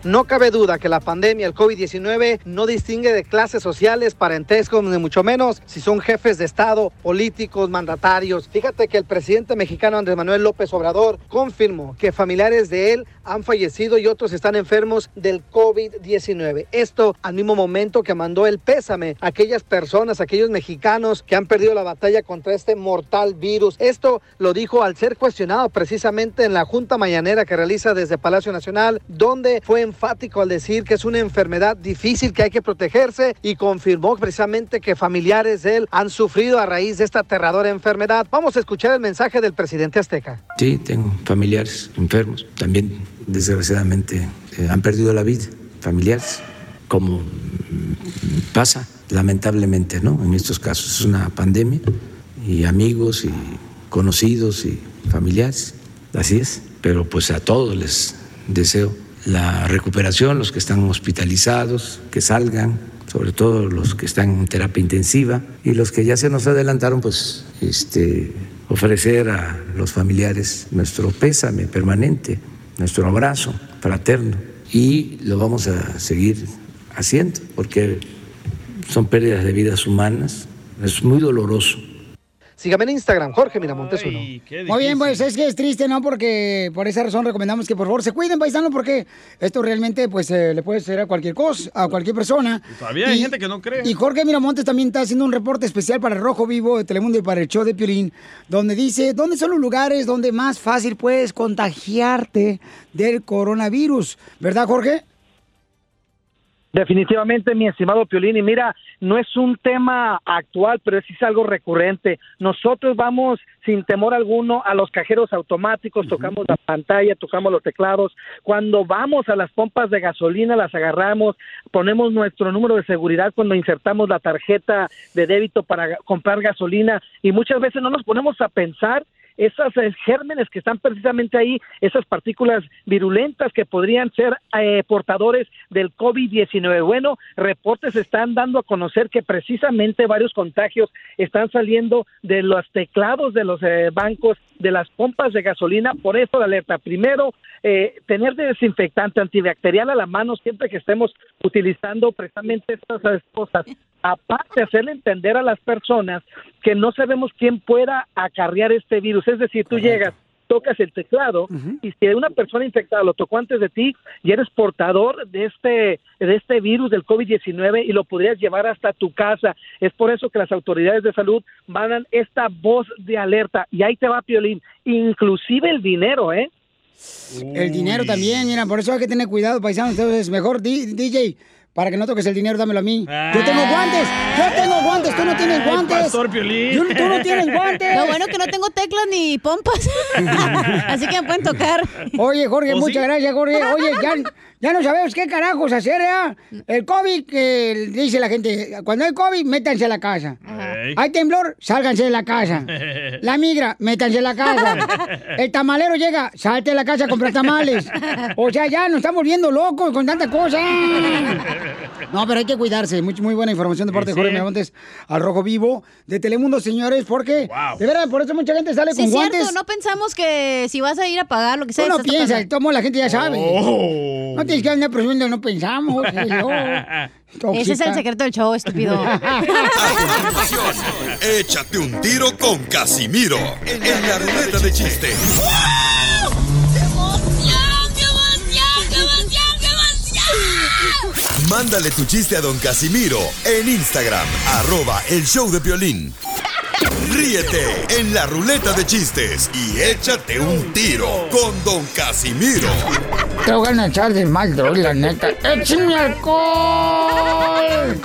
No cabe duda que la pandemia, el COVID-19, no distingue de clases sociales, parentescos, ni mucho menos si son jefes de Estado, políticos, mandatarios. Fíjate que el presidente mexicano Andrés Manuel López Obrador confirmó que familiares de él han fallecido y otros están enfermos del COVID-19. Esto al mismo momento que mandó el pésame a aquellas personas, aquellos mexicanos que han perdido la batalla contra este mortal virus. Esto lo dijo al ser cuestionado precisamente en la Junta Mañanera que realiza desde Palacio Nacional, donde fue enfático al decir que es una enfermedad difícil que hay que protegerse y confirmó precisamente que familiares de él han sufrido a raíz de esta aterradora enfermedad. Vamos a escuchar el mensaje del presidente azteca. Sí, tengo familiares enfermos. También, desgraciadamente, eh, han perdido la vida. Familiares, como mm, pasa lamentablemente, ¿no? En estos casos es una pandemia y amigos y conocidos y familiares, así es. Pero pues a todos les deseo la recuperación, los que están hospitalizados, que salgan, sobre todo los que están en terapia intensiva y los que ya se nos adelantaron, pues este, ofrecer a los familiares nuestro pésame permanente, nuestro abrazo fraterno y lo vamos a seguir haciendo porque son pérdidas de vidas humanas, es muy doloroso. Sígame en Instagram, Jorge Miramontes uno. Muy bien, pues es que es triste, ¿no? Porque por esa razón recomendamos que por favor se cuiden, paisanos, porque esto realmente pues eh, le puede ser a cualquier cosa, a cualquier persona. Todavía hay gente que no cree. Y Jorge Miramontes también está haciendo un reporte especial para Rojo Vivo de Telemundo y para el show de Piolín, donde dice dónde son los lugares donde más fácil puedes contagiarte del coronavirus. ¿Verdad, Jorge? Definitivamente, mi estimado Piolín, y mira, no es un tema actual, pero sí es algo recurrente. Nosotros vamos sin temor alguno a los cajeros automáticos, tocamos la pantalla, tocamos los teclados. Cuando vamos a las pompas de gasolina, las agarramos, ponemos nuestro número de seguridad cuando insertamos la tarjeta de débito para comprar gasolina y muchas veces no nos ponemos a pensar esos eh, gérmenes que están precisamente ahí, esas partículas virulentas que podrían ser eh, portadores del COVID-19. Bueno, reportes están dando a conocer que precisamente varios contagios están saliendo de los teclados de los eh, bancos, de las pompas de gasolina. Por eso la alerta. Primero, eh, tener desinfectante antibacterial a la mano siempre que estemos utilizando precisamente estas cosas. Aparte, hacerle entender a las personas que no sabemos quién pueda acarrear este virus. Es decir, tú llegas, tocas el teclado y si una persona infectada lo tocó antes de ti y eres portador de este de este virus del COVID-19 y lo podrías llevar hasta tu casa. Es por eso que las autoridades de salud mandan esta voz de alerta y ahí te va Piolín, inclusive el dinero, ¿eh? El dinero también, mira, por eso hay que tener cuidado, paisanos. Entonces, mejor DJ, para que no toques el dinero, dámelo a mí. Yo tengo guantes, yo tengo guantes, tú no tienes Ay, guantes. Pastor Piolín. Yo- tú no tienes guantes. Lo bueno que no tengo teclas ni pompas. Así que me pueden tocar. Oye, Jorge, ¿Oh, muchas sí? gracias, Jorge. Oye, ya, ya no sabemos qué carajos hacer, ¿eh? El COVID, que dice la gente, cuando hay COVID, métanse a la casa. Hay temblor, sálganse de la casa. La migra, métanse en la casa. El tamalero llega, salte de la casa a comprar tamales. O sea, ya nos estamos volviendo locos con tanta cosa. No, pero hay que cuidarse. Muy, muy buena información de parte de Sí. Jorge Miramontes al Rojo Vivo de Telemundo, señores, porque de verdad, por eso mucha gente sale Sí, con es cierto, guantes. no pensamos que si vas a ir a pagar lo que sea. Tú no estás piensas, tocando. tomo la gente ya sabe. Oh. No tienes que andar presumiendo, no pensamos. Ese es el secreto del show, estúpido. Échate un tiro con Casimiro en la ruleta de chiste. Mándale tu chiste a don Casimiro en Instagram, arroba el show de violín. Ríete en la ruleta de chistes y échate un tiro con don Casimiro. Te voy a echar de mal, droga, la neta. ¡Échame alcohol!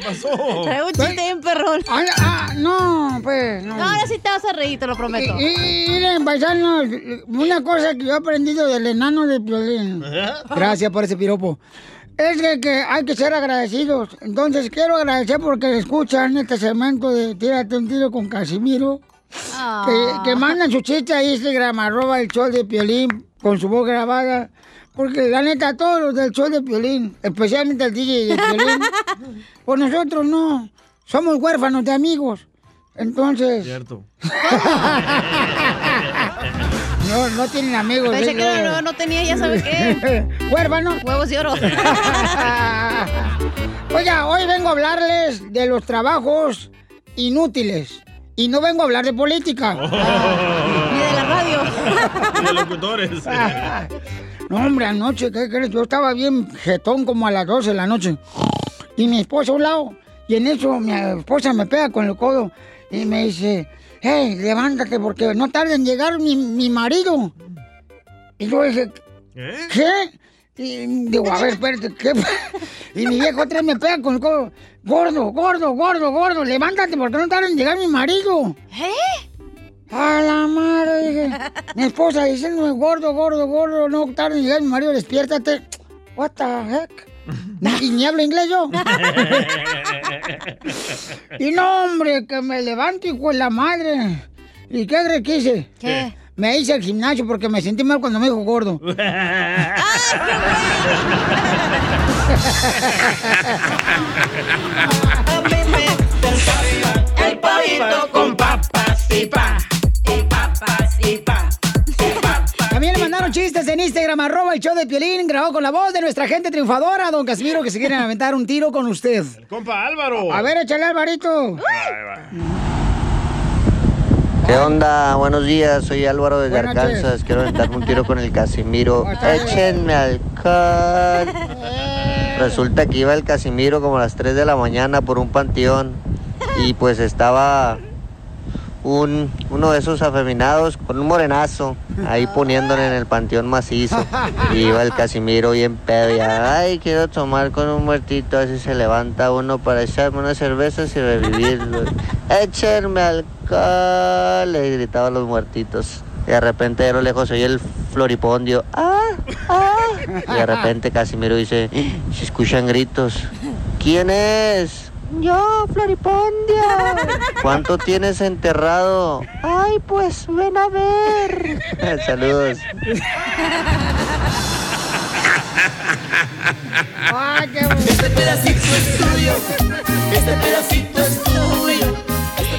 pasó? Traigo un chiste bien perrón. Ah, ah, no, pues, no. No, ahora sí te vas a reír, te lo prometo. Y, y- miren, paisanos, una cosa que yo he aprendido del enano de Piolín. Gracias por ese piropo. Es que, que hay que ser agradecidos. Entonces quiero agradecer porque escuchan este segmento de Tírate un tiro con Casimiro. Que, que mandan su chiste a Instagram, arroba el show de Piolín, con su voz grabada. Porque la neta, todos los del show de Piolín, especialmente el DJ de Piolín, pues nosotros no, somos huérfanos de amigos. Entonces... Cierto. No, no tienen amigos. Pensé ¿eh? que no, no, no tenía, ya sabe qué. Huérfano. Huevos de oro. Oiga, hoy vengo a hablarles de los trabajos inútiles. Y no vengo a hablar de política. Ni de la radio. De locutores. No, hombre, anoche, ¿qué crees? Yo estaba bien jetón como a las 12 de la noche. Y mi esposa a un lado. Y en eso mi esposa me pega con el codo y me dice, hey, levántate porque no tarda en llegar mi, mi marido. Y yo dije, ¿qué? Y digo, a ver, espérate, ¿qué? Y mi viejo otra vez me pega con el codo. Gordo, gordo, gordo, gordo, levántate porque no tarda en llegar mi marido. ¿Eh? A la madre, dije. Mi esposa diciéndome, gordo, gordo, gordo, no tarda en llegar mi marido, despiértate. What the heck? Y ni hablo inglés yo. Y no, hombre, que me levanto y con la madre. ¿Y qué crees que hice? ¿Qué? Me hice al gimnasio porque me sentí mal cuando me dijo gordo. El pollito con papas y pa. Y papas y pa. Chistes en Instagram, arroba el show de Piolín, grabado con la voz de nuestra gente triunfadora, don Casimiro, que se quieren aventar un tiro con usted. Compa Álvaro. A ver, échale Alvarito. ¿Qué onda? Buenos días, soy Álvaro desde Buenas. Arkansas. Quiero aventarme un tiro con el Casimiro. Échenme alcohol. Resulta que iba el Casimiro como a las 3 de la mañana por un panteón y pues estaba un, uno de esos afeminados con un morenazo ahí poniéndole en el panteón macizo. Y iba el Casimiro bien pedo y ay, quiero tomar con un muertito, así se levanta uno para echarme unas cervezas y revivirlo. Échenme alcohol, le gritaba a los muertitos. Y de repente de lo lejos oye el floripondio. ¡Ah! ¡Ah! Y de repente Casimiro dice, se escuchan gritos. ¿Quién es? Yo, Floripondia. ¿Cuánto tienes enterrado? Ay, pues ven a ver. Saludos. ¡Ay, qué bonito! Este pedacito es tuyo. Este pedacito es tuyo.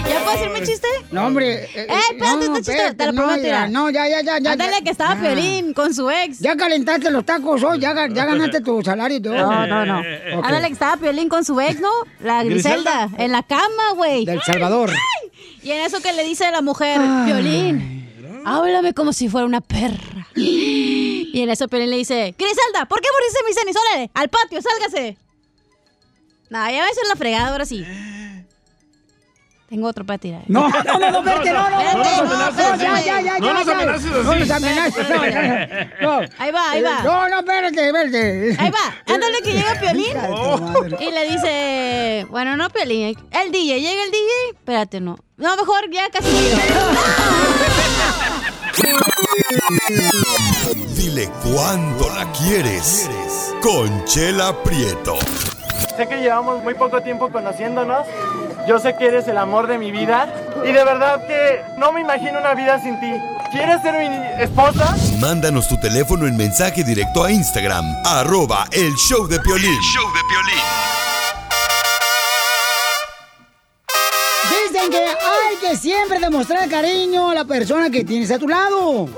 ¿Ya puedo hacer mi chiste? No, hombre. Eh, espérate, este chiste, te lo no, prometo. ya, mira. No, ya, ya, ya. ya Ándale, ya. que estaba Ya. Piolín con su ex. Ya calentaste los tacos hoy, ya, ga- ya ganaste tu salario y todo. No, no, no. Ándale, que estaba Piolín con su ex, ¿no? La Griselda, Griselda. en la cama, güey. Del Salvador. Y en eso que le dice la mujer, Piolín, háblame como si fuera una perra. Y en eso Piolín le dice, Griselda, ¿por qué moriste mis tenis? Órale, al patio, sálgase. No, ya ves en la fregada, ahora sí. Tengo otro para tirar. No, no, no, no, espérate, no, no, no, no, ya, ya, ya, No ya, nos ya. amenaces No así. nos amenaces, no, no. Ahí va, ahí va. No, no, espérate, espérate. Ahí va, ándale que llega Piolín. Y le dice, bueno, no Piolín, el DJ, llega el DJ, espérate, no. No, mejor ya casi Dile cuándo la quieres. Conchela Prieto. Sé que llevamos muy poco tiempo conociéndonos. Yo sé que eres el amor de mi vida. Y de verdad que no me imagino una vida sin ti. ¿Quieres ser mi esposa? Mándanos tu teléfono en mensaje directo a Instagram, arroba el show de Piolín. Dicen que hay que siempre demostrar cariño a la persona que tienes a tu lado.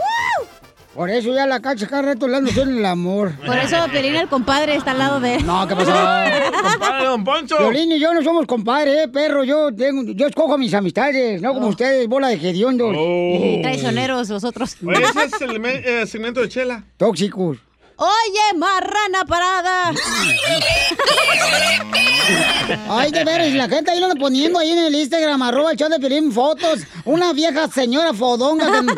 Por eso ya la cacha cada rato hablándose en el amor. Por eso Piolín, el compadre, está al lado de él. No, ¿qué pasó? Compadre, don Poncho. Violín y yo no somos compadres, eh, perro. Yo tengo, yo escojo mis amistades, no como ustedes, bola de hediondos. Y traicioneros los otros. Oye, ese es el eh, segmento de Chela. Tóxicos. Oye, marrana parada. Ay, de veras, y la gente ahí lo anda poniendo ahí en el Instagram, arroba el show de Piolín, fotos. Una vieja señora fodonga que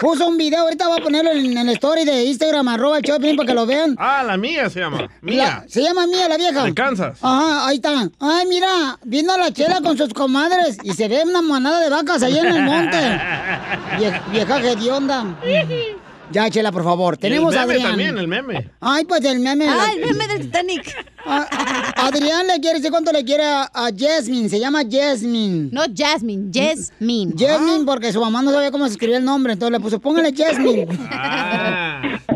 puso un video, ahorita voy a ponerlo en, en el story de Instagram, arroba el show de Piolín, para que lo vean. Ah, la mía se llama. Mía. La- se llama Mía, la vieja. De Kansas. Ajá, ahí está. Ay, mira, vino la chela con sus comadres y se ve una manada de vacas ahí en el monte. Vie- vieja hedionda. Ya, chela, por favor. Tenemos a Adrián. también, el meme. Ay, pues el meme. Ah, la- el meme del Titanic. A- Adrián le quiere decir cuánto le quiere a, a Jasmine. Se llama Jasmine. No Jasmine, Jasmine. Jasmine, porque su mamá no sabía cómo se escribía el nombre. Entonces le puso, póngale Jasmine.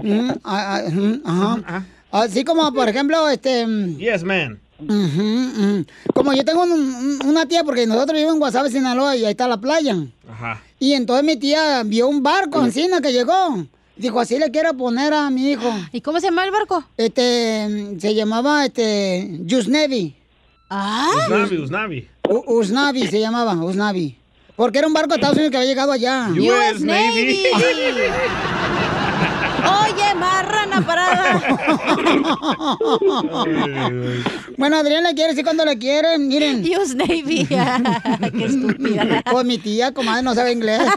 Mm, ah, ah, mm, ajá. Así como, por ejemplo, este... mm, Yes, man. Ujú, ujú. Como yo tengo un- un- una tía, porque nosotros vivimos en Guasave, Sinaloa, y ahí está la playa. Ajá. Y entonces mi tía vio un barco encima que llegó. Dijo, así le quiero poner a mi hijo. ¿Y cómo se llama el barco? Este, se llamaba, este, Yusnevi. Ah. Usnavi, Usnavi. U- Usnavi se llamaba, Usnavi. Porque era un barco de Estados Unidos que había llegado allá. US Navy. Oye, parada. bueno, Adrián le quiere decir cuando le quiere, miren. US Navy. Qué estúpida. Pues mi tía, comadre, no sabe inglés.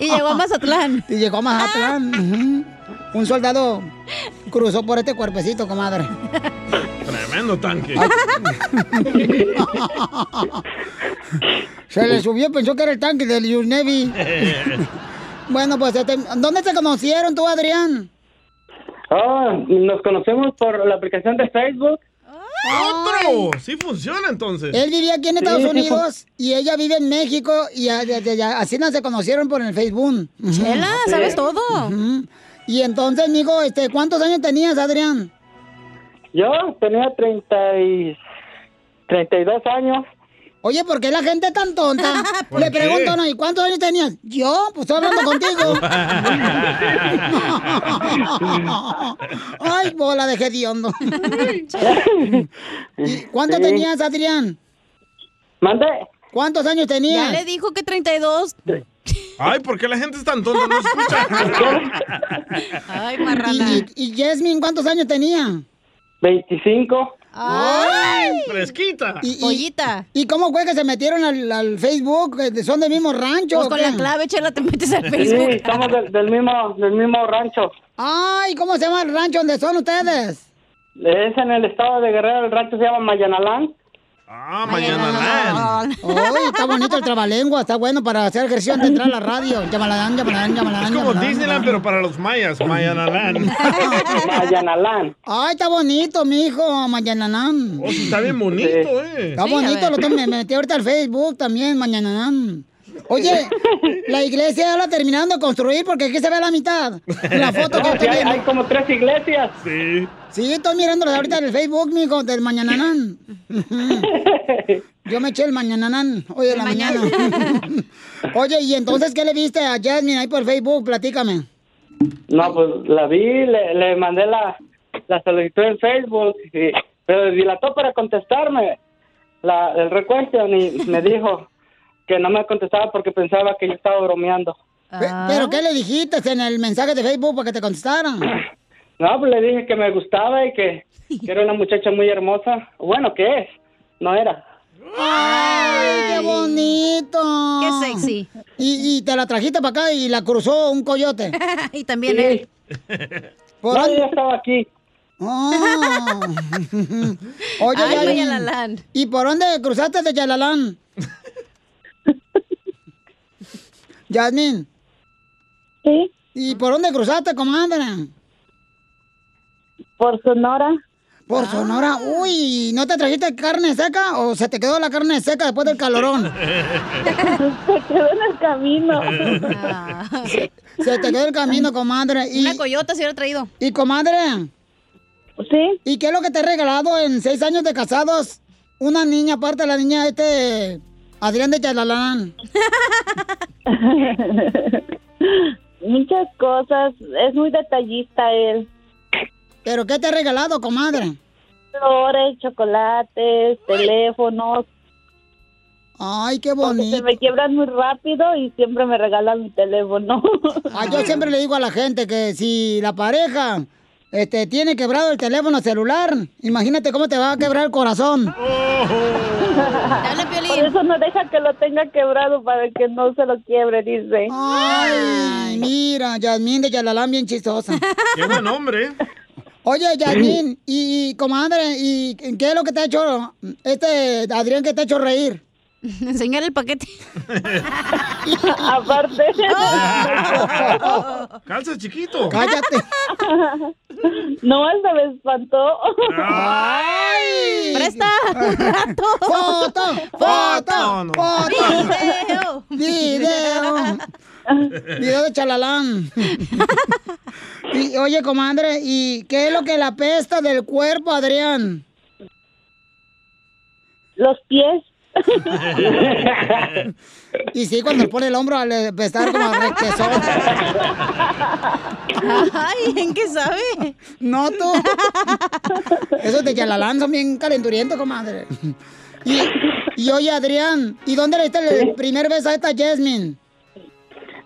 Y llegó a Mazatlán. Y llegó a Mazatlán. ujú. Un soldado cruzó por este cuerpecito, comadre. Tremendo tanque. Se le subió, pensó que era el tanque del US Navy. Bueno, pues, este, ¿dónde se conocieron tú, Adrián? Oh, nos conocemos por la aplicación de Facebook. ¡Otro! Sí funciona entonces. Él vivía aquí en Estados sí, Unidos y ella vive en México y a- así no se conocieron por el Facebook. Chela, sabes todo. Y entonces, amigo, este, ¿cuántos años tenías, Adrián? Yo tenía 30 y 32 años. Oye, ¿por qué la gente es tan tonta? ¿Por Le qué? pregunto, ¿no? ¿Y cuántos años tenías? Yo, pues estoy hablando contigo. Ay, bola de hediondo. ¿Y cuánto Sí. tenías, Adrián? ¿Mande? ¿Cuántos años tenías? Ya le dijo que 32. Ay, ¿por qué la gente es tan tonta? No escucha. Ay, ¿Y, y, y Jasmine cuántos años tenía? 25. ¡Ay! Fresquita. Y, Pollita. ¿Y cómo fue que se metieron al, al Facebook? ¿Que ¿Son del mismo rancho? Pues con la clave, chela, te metes al Sí, Facebook. somos del, del mismo, del mismo rancho. Ay, ¿cómo se llama el rancho donde son ustedes? Es en el estado de Guerrero, el rancho se llama Mayanalán. Ah, mañana Ay, está bonito el trabalengua, está bueno para hacer ejercicio antes de entrar a la radio. Llamalán, llamalán, llamalán. Es como Disneyland, pero para los mayas. Mayanalán. Mayanalán. Ay, está bonito, mijo, Mayananán. Oh, sí, está bien bonito, eh. Está bonito, lo me metí ahorita al Facebook también, Mañananán. Oye, la iglesia ya la terminaron de construir porque aquí se ve la mitad. La foto que No, sí, hay, como tres iglesias. Sí. Sí, estoy mirándolos ahorita en el Facebook, mijo, del Mañananán. Yo me eché el Mañananán hoy en la mañana. Oye, ¿y entonces qué le viste a Jasmine ahí por Facebook? Platícame. No, pues la vi, le, le mandé la, la solicitud en Facebook, y, pero dilató para contestarme la, el request y me dijo que no me contestaba porque pensaba que yo estaba bromeando. Pe- ¿Pero qué le dijiste en el mensaje de Facebook para que te contestaran? No, pues le dije que me gustaba y que, que era una muchacha muy hermosa. Bueno, que es, no era. ¡Ay, qué bonito! Qué sexy. Y, y te la trajiste para acá y la cruzó un coyote. y también Sí. él. ¿Por No, dónde? yo estaba aquí. Ah. Oye, Ay, Yailin, Yalalán. ¿y por dónde cruzaste de Yalalán? Yasmin. Sí. ¿Y por dónde cruzaste, comadre? Por Sonora. Por Sonora. Uy, ¿no te trajiste carne seca o se te quedó la carne seca después del calorón? Se quedó en el camino. Se te quedó el camino, comadre. Y, Una coyota se hubiera traído. ¿Y comadre? Sí. ¿Y qué es lo que te he regalado en seis años de casados? Una niña, aparte de la niña este... Adrián de Chalalán. Muchas cosas. Es muy detallista él. ¿Pero qué te ha regalado, comadre? Flores, chocolates, teléfonos. Ay, qué Porque bonito. se me quiebran muy rápido y siempre me regalan mi teléfono. Ah, yo siempre le digo a la gente que si la pareja este, tiene quebrado el teléfono celular. Imagínate cómo te va a quebrar el corazón. Por eso no deja que lo tenga quebrado para que no se lo quiebre, dice. Ay, mira, Yasmín de Yalalán bien chistosa. Qué buen hombre. Oye, Yasmín, y, y, comadre, ¿y qué es lo que te ha hecho este Adrián que te ha hecho reír? Enseñar el paquete. Aparte. Calza chiquito. Cállate. No, él se me espantó. ¡Ay! ¡Presta! ¡Rato! ¡Foto! ¡Foto! No, no. ¡Foto! ¡Video! Video de chalalán. Y, oye, comadre, ¿y qué es lo que la pesta del cuerpo, Adrián? Los pies. Y sí, cuando le pone el hombro al estar como requesón. Ay, ¿en qué sabe? No, tú. Esos de Yalalán son bien calenturientos, comadre. Y, y oye, Adrián, ¿y dónde le diste el primer beso a esta Jasmine?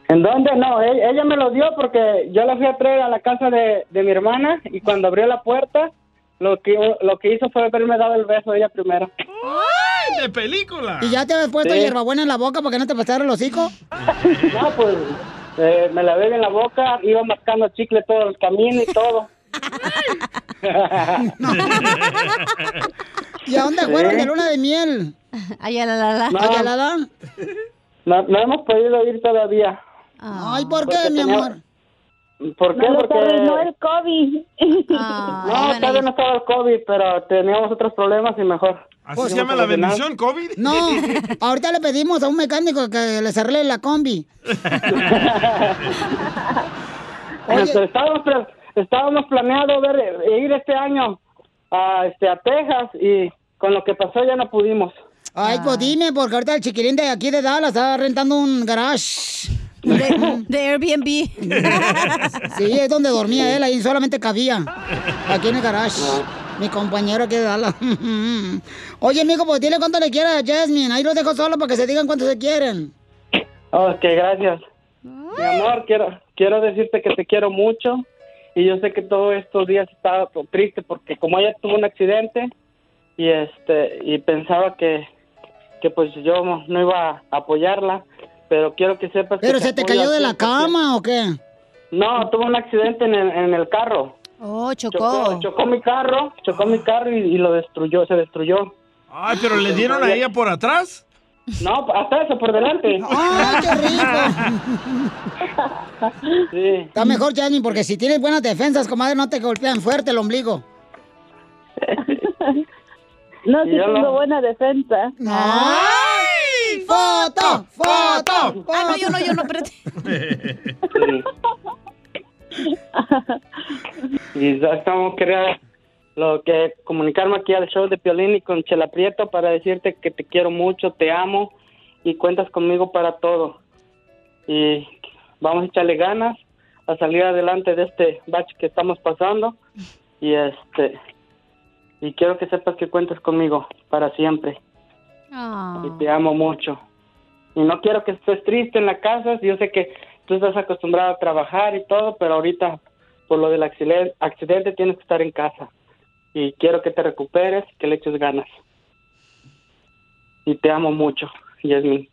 ¿En dónde? No, ella me lo dio porque yo la fui a traer a la casa de, de mi hermana y cuando abrió la puerta, lo que, lo que hizo fue haberme dado el beso a ella primero. ¡Ay, de película! ¿Y ya te habías puesto Sí. hierbabuena en la boca para que no te pasara el hocico? No, pues eh, me la bebé en la boca, iba mascando chicle todo el camino y todo. ¿Y a dónde fueron de luna de miel? Allá la la la. No. ¿A Yalalá? No, no hemos podido ir todavía. Ay, ¿por Porque qué, mi tenía- amor? ¿Por qué? No, Porque... arruinó el COVID. No, todavía no estaba el COVID, pero teníamos otros problemas y mejor. ¿Así se llama la bendición, COVID? No, ahorita le pedimos a un mecánico que les arregle la combi. Estábamos, estábamos planeando ver, eh, ir este año a, este, a Texas y con lo que pasó ya no pudimos. Ay, pues dime, porque ahorita el chiquilín de aquí de Dallas está rentando un garage. De, de Airbnb. Sí, es donde dormía él, ahí solamente cabía. Aquí en el garage. Mi compañero aquí de Dallas. Oye, amigo, pues dile cuánto le quieres a Jasmine. Ahí los dejo solo para que se digan cuánto se quieren. Ok, gracias. Mi amor, quiero, quiero decirte que te quiero mucho y yo sé que todos estos días estaba triste porque como ella tuvo un accidente y este y pensaba que, que pues yo no iba a apoyarla, pero quiero que sepas que ¿Pero se te cayó de la 100%. cama o qué? No, tuvo un accidente en el, en el carro. Oh, Chocó, chocó mi carro, chocó mi carro y, y lo destruyó, se destruyó. Ay, pero le dieron a ella por atrás. No, hasta eso, por delante. ¡Ay, qué rico! Sí. Está mejor, Jasmine, porque si tienes buenas defensas, comadre, no te golpean fuerte el ombligo. No, sí Y yo tengo no. buena defensa. ¡Ay! ¡Foto! ¡Foto! Ah, no, yo no, yo no, espérate. Y ya estamos quería lo que comunicarme aquí al show de Piolín y con Chela Prieto para decirte que te quiero mucho, te amo y cuentas conmigo para todo. Y vamos a echarle ganas a salir adelante de este bache que estamos pasando y este y quiero que sepas que cuentas conmigo para siempre Ah. y te amo mucho. Y no quiero que estés triste en la casa, yo sé que tú estás acostumbrado a trabajar y todo, pero ahorita por lo del accidente, accidente tienes que estar en casa. Y quiero que te recuperes, que le eches ganas. Y te amo mucho, Yasmin.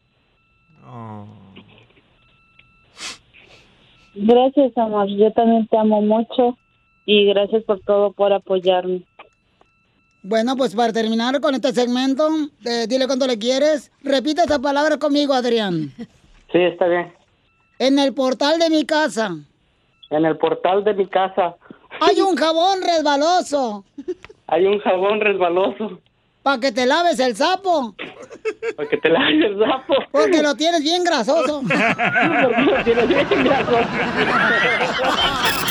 Gracias, amor. Yo también te amo mucho y gracias por todo, por apoyarme. Bueno, pues para terminar con este segmento, eh, dile cuánto le quieres. Repite esa palabra conmigo, Adrián. Sí, está bien. En el portal de mi casa En el portal de mi casa hay un jabón resbaloso hay un jabón resbaloso para que te laves el sapo, para que te laves el sapo. porque lo tienes bien grasoso. Porque lo tienes bien grasoso.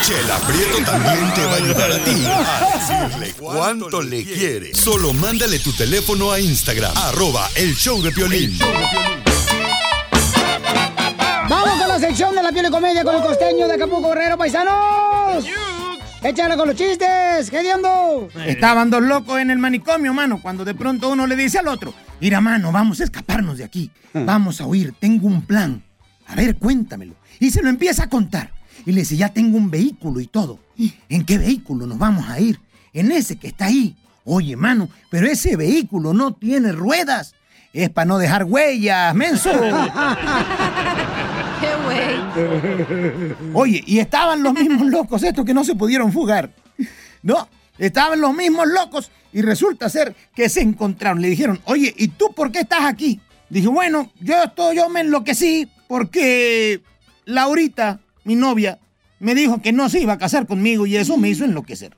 Chela Prieto también te va a ayudar a ti a decirle cuánto le quiere. Solo mándale tu teléfono a Instagram, arroba el show de Piolín. Vamos con la sección de la piel y comedia con el costeño de Acapulco Guerrero, paisanos. Échale con los chistes, ¿qué ando? Estaban dos locos en el manicomio, mano, cuando de pronto uno le dice al otro, mira, mano, vamos a escaparnos de aquí. Vamos a huir, tengo un plan. A ver, cuéntamelo. Y se lo empieza a contar. Y le dice, ya tengo un vehículo y todo. ¿En qué vehículo nos vamos a ir? En ese que está ahí. Oye, mano, pero ese vehículo no tiene ruedas. Es para no dejar huellas, menso. ¡Qué güey! Oye, y estaban los mismos locos estos que no se pudieron fugar. ¿No? Estaban los mismos locos y resulta ser que se encontraron. Le dijeron, oye, ¿y tú por qué estás aquí? Dije, bueno, yo, esto, yo me enloquecí porque Laurita, mi novia, me dijo que no se iba a casar conmigo y eso me hizo enloquecer.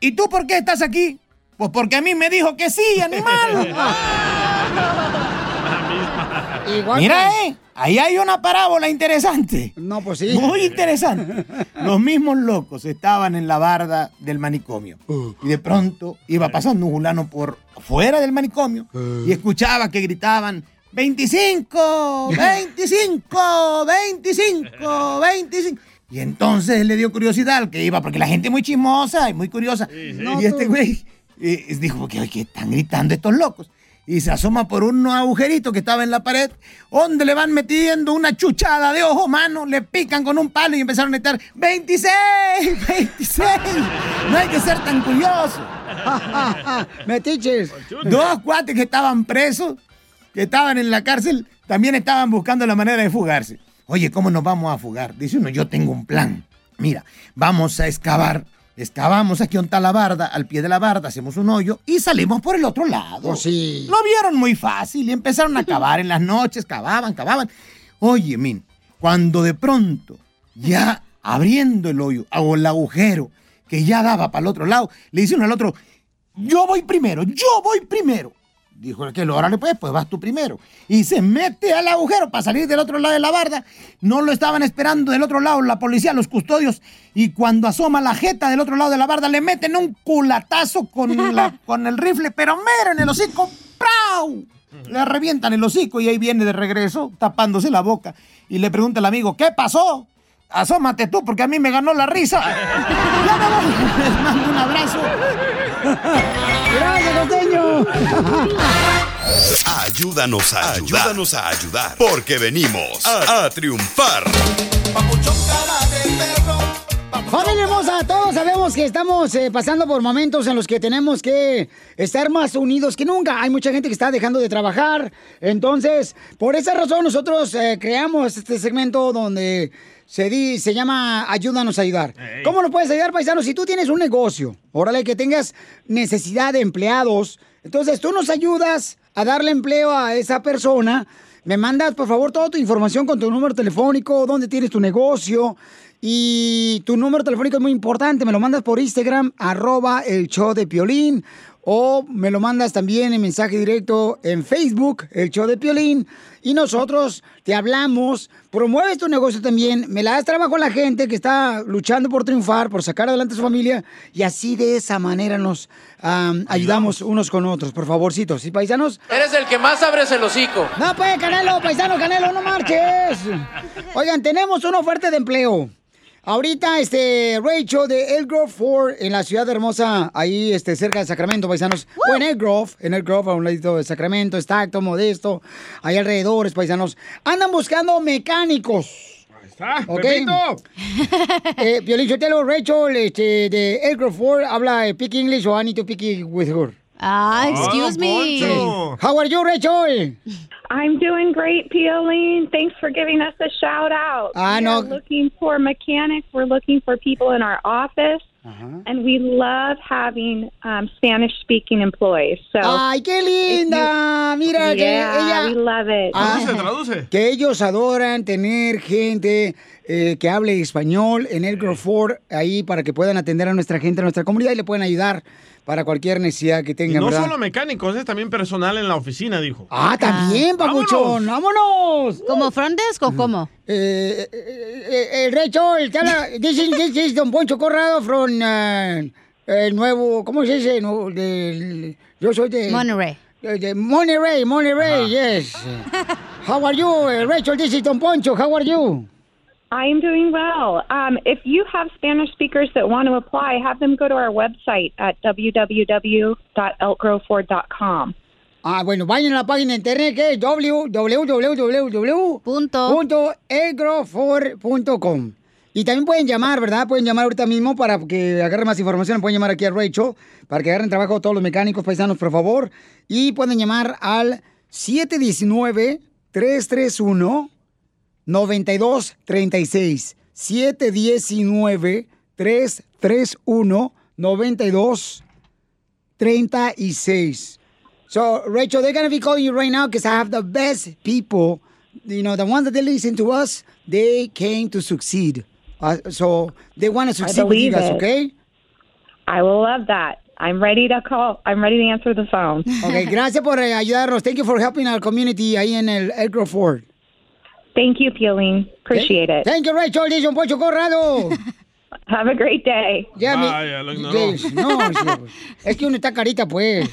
¿Y tú por qué estás aquí? Pues porque a mí me dijo que sí, animal. Igual Mira, que- eh, ahí hay una parábola interesante. No, pues sí. Muy interesante. Los mismos locos estaban en la barda del manicomio. Y de pronto iba pasando un fulano por fuera del manicomio y escuchaba que gritaban 25, 25, 25, 25. Y entonces le dio curiosidad al que iba, porque la gente es muy chismosa y muy curiosa. No, y este güey eh, dijo, ¿qué, ¿qué están gritando estos locos? Y se asoma por un agujerito que estaba en la pared, donde le van metiendo una chuchada de ojo, mano, le pican con un palo y empezaron a gritar, 26, 26. No hay que ser tan curioso. Metiches. Dos cuates que estaban presos, que estaban en la cárcel, también estaban buscando la manera de fugarse. Oye, ¿cómo nos vamos a fugar? Dice uno, yo tengo un plan. Mira, vamos a excavar. Excavamos aquí está la barda, al pie de la barda hacemos un hoyo y salimos por el otro lado. sí. Lo vieron muy fácil y empezaron a cavar en las noches, cavaban, cavaban. Oye, min, cuando de pronto, ya abriendo el hoyo o el agujero que ya daba para el otro lado, le dice uno al otro, yo voy primero, yo voy primero. Dijo aquel, órale pues, pues vas tú primero. Y se mete al agujero para salir del otro lado de la barda. No lo estaban esperando del otro lado la policía, los custodios. Y cuando asoma la jeta del otro lado de la barda, le meten un culatazo con, la, con el rifle, pero mero en el hocico. ¡Prau! Le revientan el hocico y ahí viene de regreso, tapándose la boca. Y le pregunta al amigo, ¿qué pasó? Asómate tú, porque a mí me ganó la risa. Ya me voy. Les mando un abrazo. Gracias, costeño. Ayúdanos a ayudar. Ayúdanos a ayudar. Porque venimos a, a triunfar. Familia hermosa, todos sabemos que estamos eh, pasando por momentos en los que tenemos que estar más unidos que nunca. Hay mucha gente que está dejando de trabajar. Entonces, por esa razón nosotros eh, creamos este segmento donde se, di- se llama Ayúdanos a ayudar. ¿Cómo nos puedes ayudar, paisano? Si tú tienes un negocio, órale, que tengas necesidad de empleados, entonces tú nos ayudas a darle empleo a esa persona. Me mandas, por favor, toda tu información con tu número telefónico, dónde tienes tu negocio. Y tu número telefónico es muy importante. Me lo mandas por Instagram, arroba el show de Piolín. O me lo mandas también en mensaje directo en Facebook, el show de Piolín. Y nosotros te hablamos, promueves tu negocio también, me la das trabajo a la gente que está luchando por triunfar, por sacar adelante a su familia. Y así de esa manera nos am, ayudamos unos con otros. Por favorcitos. ¿Y paisanos? Eres el que más abres el hocico. No, pues, Canelo, paisano, Canelo, no marches. Oigan, tenemos una oferta de empleo. Ahorita, este, Rachel de El Grove Ford en la ciudad hermosa, ahí, este, cerca de Sacramento, paisanos. O en El Grove, en El Grove, a un ladito de Sacramento, Stockton, Modesto, ahí alrededores, paisanos. Andan buscando mecánicos. Está, ¿Ok? Eh, Rachel, este, de El Grove Ford, habla eh, pick English o I need to pick it with her. Ah, excuse Oh, me. Poncho. How are you, Rachel? I'm doing great, Pioline. Thanks for giving us a shout out. I we know. are looking for mechanics. We're looking for people in our office. And we love having um, Spanish speaking employees. So Ay, qué linda. Mira que Yeah, ella. we love it. Ah, Traduce, traduce. Que ellos adoran tener gente eh, que hable español en el Ford ahí para que puedan atender a nuestra gente, a nuestra comunidad y le pueden ayudar para cualquier necesidad que Y tengan, no ¿verdad? solo mecánicos, es también personal en la oficina, dijo. Ah, también, papuchón. ¡Vámonos! ¿Como front desk o cómo? Eh, eh, eh, Rachel, te habla- this, is, this is Don Poncho Corrado from uh, el nuevo, ¿cómo se dice? No, del- yo soy de... Monterey. De, de Monterey, Monterey, yes. How are you, Rachel? This is Don Poncho. How are you? I am doing well. Um, if you have Spanish speakers that want to apply, have them go to our website at www.elkgroveford.com. Ah, bueno, vayan a la página de internet que es www.elgrofor.com Y también pueden llamar, ¿verdad? Pueden llamar ahorita mismo para que agarren más información. Pueden llamar aquí a Rachel para que agarren trabajo todos los mecánicos paisanos, por favor. Y pueden llamar al 719-331-9236. 719-331-9236. So, Rachel, they're going to be calling you right now because I have the best people. You know, the ones that they listen to us, they came to succeed. Uh, so, they want to succeed with you guys, it. okay? I will love that. I'm ready to call. I'm ready to answer the phone. Okay, gracias por eh, ayudarnos. Thank you for helping our community ahí en el Edgar Ford. Thank you, Piolín. Appreciate it. Thank you, Rachel. Dice un Poncho Corrado. Have a great day. Ya, mi- lo ignoró. No, pues. es que uno está carita, pues.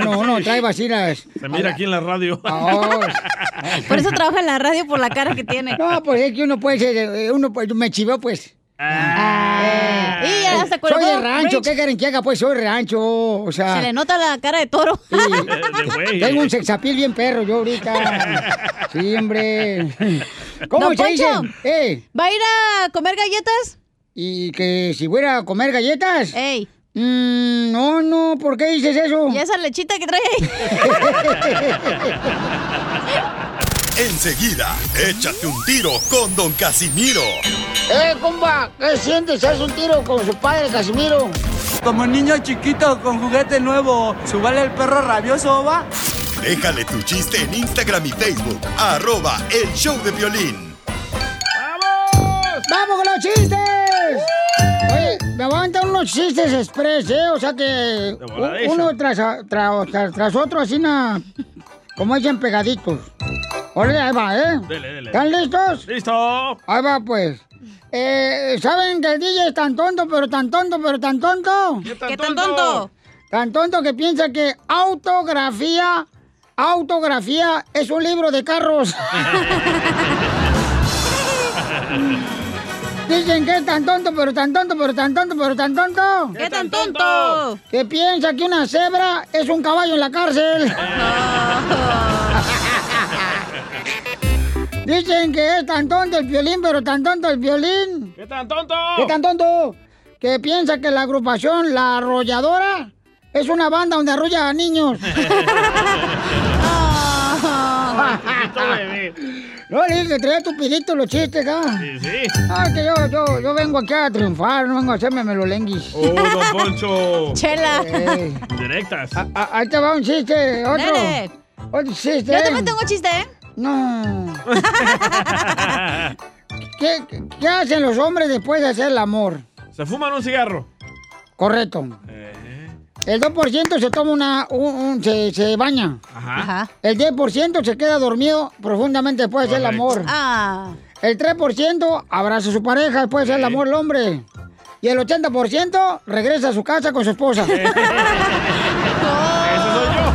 Uno, uno trae vacilas. Se mira aquí en la radio. Por eso trabaja en la radio por la cara que tiene. No, pues es que uno puede ser, eh, uno pues, me chivó, pues. Ah. Y ya se Soy de rancho, Rach. ¿qué quieren que haga? Pues soy de rancho, o sea. Se le nota la cara de toro. Tengo un sexapil bien perro yo ahorita. Sí, hombre. ¿Cómo Don se Eh. ¿Va a ir a comer galletas? ¿Y que si fuera a comer galletas? ¡Ey! no, no, ¿por qué dices eso? ¿Y esa lechita que trae ahí? Enseguida, échate un tiro con Don Casimiro. ¡Eh, compa! ¿Qué sientes? ¿Haz un tiro con su padre, Casimiro? Como niño chiquito con juguete nuevo, ¿subale el perro rabioso, va? Déjale tu chiste en Instagram y Facebook, arroba el show de violín. ¡Vamos con los chistes! Oye, me voy a aventar unos chistes express, ¿eh? O sea que uno tras, tras, tras, tras otro, así, na, como dicen pegaditos. Órale, ahí va, ¿eh? Dele, dele. ¿Están listos? ¡Listo! Ahí va, pues. Eh, ¿Saben que el DJ es tan tonto, pero tan tonto, pero tan tonto? ¿Qué tan tonto? Tan tonto que piensa que autografía, autografía es un libro de carros. Dicen que es tan tonto, pero tan tonto, pero tan tonto, pero tan tonto. ¿Qué tan tonto? Que piensa que una cebra es un caballo en la cárcel. Dicen que es tan tonto el violín, pero tan tonto el violín. ¿Qué tan tonto? ¿Qué tan tonto? Que piensa que la agrupación La Arrolladora es una banda donde arrolla a niños. No, le dije que traía tupidito los chistes, ¿ah? Sí, sí. Ah, que yo, yo, yo vengo aquí a triunfar, no vengo a hacerme melolenguis. Oh, don Poncho. Chela. Eh, Directas. ah, ahí te va un chiste, otro. Dale. Otro chiste. Yo también tengo chiste, ¿eh? No. ¿Qué, qué- qué hacen los hombres después de hacer el amor? ¿Se fuman un cigarro? Correcto. El 2% se toma una... un- un- se, se baña. Ajá. El 10% se queda dormido profundamente después de hacer el amor. Ah. El 3% abraza a su pareja después de hacer el amor el hombre. Y el 80% regresa a su casa con su esposa. Ese soy yo.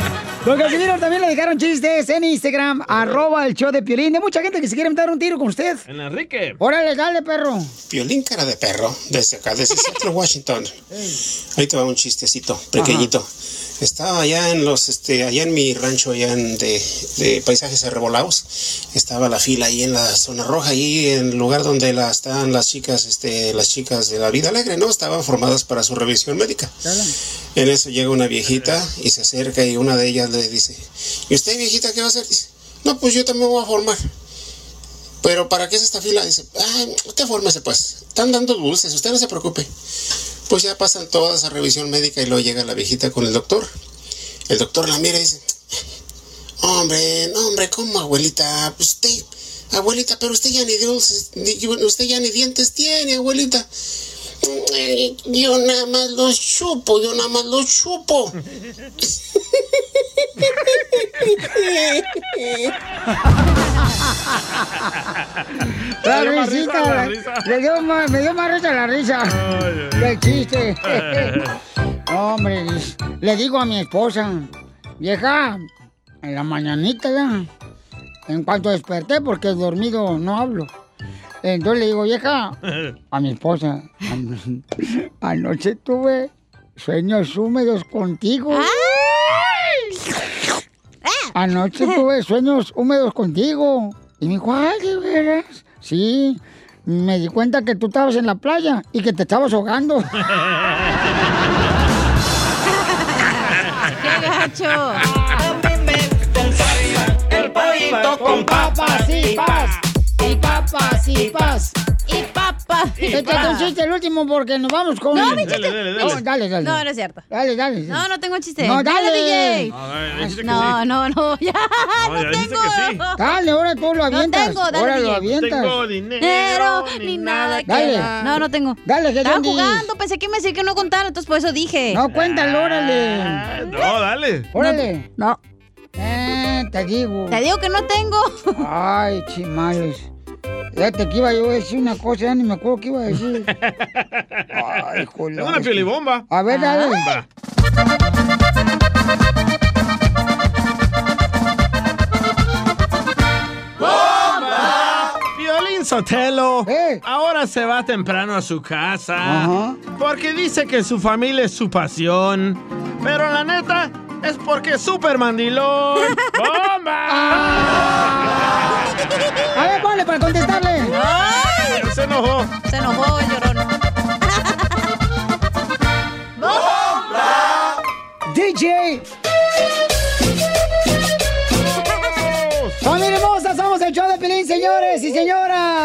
Don Casimiro también le dejaron chistes en Instagram, arroba el show de Piolín. De mucha gente que se quiere meter un tiro con usted. En Enrique. Órale, dale, perro. Violín cara de perro, desde acá, desde Seattle, Washington. Ahí te va un chistecito, pequeñito. Estaba allá en los, este, allá en mi rancho, allá en de, de paisajes arrebolados. Estaba la fila ahí en la zona roja, ahí en el lugar donde la, estaban las chicas, este, las chicas de la vida alegre, ¿no? Estaban formadas para su revisión médica. En eso llega una viejita y se acerca y una de ellas le dice, ¿y usted viejita qué va a hacer? Dice, no, pues yo también voy a formar. Pero ¿para qué es esta fila? Dice, ay, usted fórmese pues. Están dando dulces, usted no se preocupe. Pues ya pasan toda esa revisión médica y luego llega la viejita con el doctor. El doctor la mira y dice, hombre, no, hombre, ¿cómo abuelita? Pues Usted, abuelita, pero usted ya ni dulces, usted ya ni dientes tiene, abuelita. "Eh, Yo nada más los chupo, yo nada más los chupo. La Le dio más risita, risa la la- risa. le dio más- me dio más risa la risa. El chiste. Hombre, le digo a mi esposa, vieja, en la mañanita ya, en cuanto desperté, porque dormido no hablo. Entonces le digo, vieja, a mi esposa, "An- anoche tuve sueños húmedos contigo. Anoche tuve sueños húmedos contigo. Y me dijo, ay, ¿de veras? Sí. Me di cuenta que tú estabas en la playa y que te estabas ahogando. ¡Qué gacho! El pollito con papas y pas. Y papas y pas. Y papas. Échate un chiste el último porque nos vamos con... No, mi chiste. Dale, dale, dale. No, dale, dale. No, no es cierto. Dale, dale. No, no tengo chiste. No, dale. DJ. A ver, dijiste que No, sí. no, no, ya. No, No, tengo. que sí. Dale, ahora tú lo No avientas. tengo, dale, ahora lo DJ. avientas. Tengo dinero, ni nada que Dale. dar. No, no tengo. Dale, que Estaba jugando, pensé que me decía que no contara, entonces por eso dije. No, cuéntalo, órale. Ah, No, dale. Órale. No. Eh, te digo. Te digo que no tengo. Ay, chimales. Fíjate que iba yo a decir una cosa, ya ni me acuerdo qué iba a decir. Ay, joder. Una piolibomba. A ver, dale. Va. Violín Sotelo ahora se va temprano a su casa Ajá. porque dice que su familia es su pasión. Pero la neta es porque es súper mandilón. ¡Bomba! Para contestarle. ¡Ay! Se enojó. Se enojó el llorón. DJ. Familia hermosa, somos el show de Pelín, señores y señoras.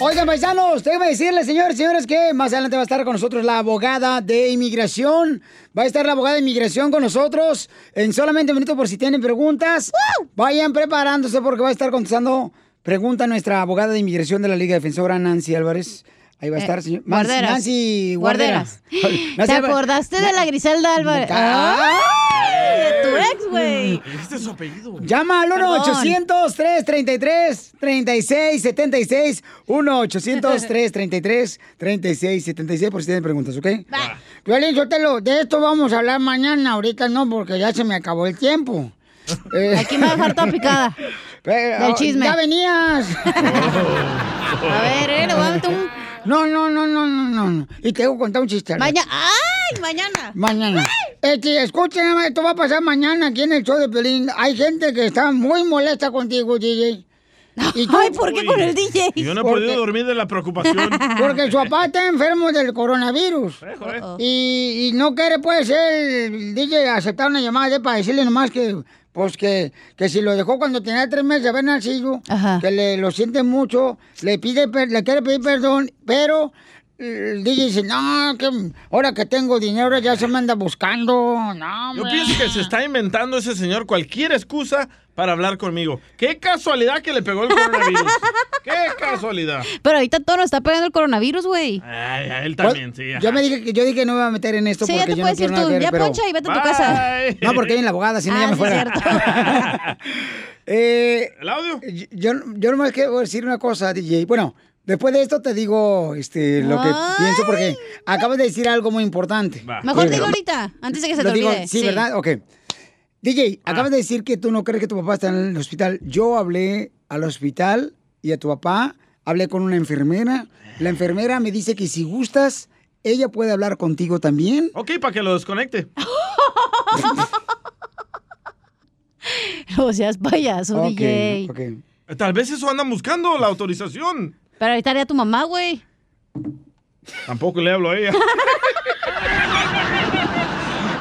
Oigan, paisanos, déjenme decirles, señores y señores, que más adelante va a estar con nosotros la abogada de inmigración. Va a estar la abogada de inmigración con nosotros en solamente un minuto por si tienen preguntas. Vayan preparándose porque va a estar contestando pregunta nuestra abogada de inmigración de la Liga Defensora, Nancy Álvarez. Ahí va a Eh, estar, señor. Guarderas. Nancy Guarderas. ¿Te acordaste de la Griselda Álvarez? ¡Ay! De tu ex, güey. Dijiste su apellido. Llama al Perdón. 1-800-333-3676. 1-800-333-3676 por si tienen preguntas, ¿ok? Violín, Sotelo, de esto vamos a hablar mañana, ahorita no, porque ya se me acabó el tiempo. Eh, Aquí me va a dejar toda picada. pero, Del chisme. Ya venías. A ver, eh, le voy a meter un... No, no, no, no, no, no. Y te voy a contar un chiste. Mañana. ¡Ay! Mañana. Mañana. Este, escuchen, esto va a pasar mañana aquí en el show de Pelín. Hay gente que está muy molesta contigo, DJ. ¿Y tú? Ay, ¿por qué con el DJ? Y yo no he Porque- podido dormir de la preocupación. Porque su papá está enfermo del coronavirus. Y, y no quiere, pues, el DJ aceptar una llamada de para decirle nomás que, pues, que, que si lo dejó cuando tenía tres meses de haber nacido, que le lo siente mucho, le pide, le quiere pedir perdón, pero el DJ dice, no, que ahora que tengo dinero ya se me anda buscando, no, Yo hombre". pienso que se está inventando ese señor cualquier excusa para hablar conmigo. Qué casualidad que le pegó el coronavirus. Qué casualidad. Pero ahorita todo nos está pegando el coronavirus, güey. Ay, a él también, sí. Yo me dije que yo dije que no me iba a meter en esto Sí, ya porque te yo puedes no quiero ir tú. ver, Ya pero- poncha y vete a tu casa. No, porque hay en la abogada, si no Ah, ya me sí, fuera. Eh, ¿El audio? Yo, yo nomás quiero decir una cosa, DJ. Bueno, después de esto te digo este, lo que Ay. pienso porque acabas de decir algo muy importante. Mejor Sí, ¿verdad? ahorita, antes de que se Lo te digo- olvide. sí, ¿verdad? Ok. DJ, Ah. acabas de decir que tú no crees que tu papá está en el hospital. Yo hablé al hospital y a tu papá, hablé con una enfermera. La enfermera me dice que si gustas, ella puede hablar contigo también. Ok, para que lo desconecte. No seas payaso, Ok, DJ. ok. Tal vez eso andan buscando, la autorización. Pero ahí estaría tu mamá, güey. Tampoco le hablo a ella.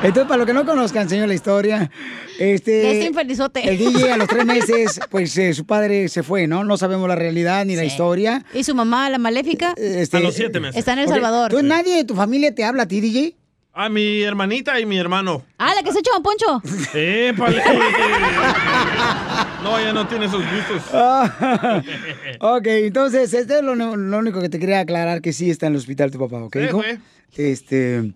Entonces, para los que no conozcan, señor, la historia, este... Este infelizote. El DJ a los tres meses, pues eh, su padre se fue, ¿no? No sabemos la realidad ni la historia. ¿Y su mamá, la maléfica? Este, A los siete meses. Está en El Salvador. ¿Tú nadie de tu familia te habla a ti, DJ? A mi hermanita y mi hermano. Ah, la que se echó a Poncho. ¡Épale! No, ella no tiene esos gustos. Ah, ok, entonces, este es lo, lo único que te quería aclarar, que sí está en el hospital tu papá, ¿ok, Sí, hijo? Este...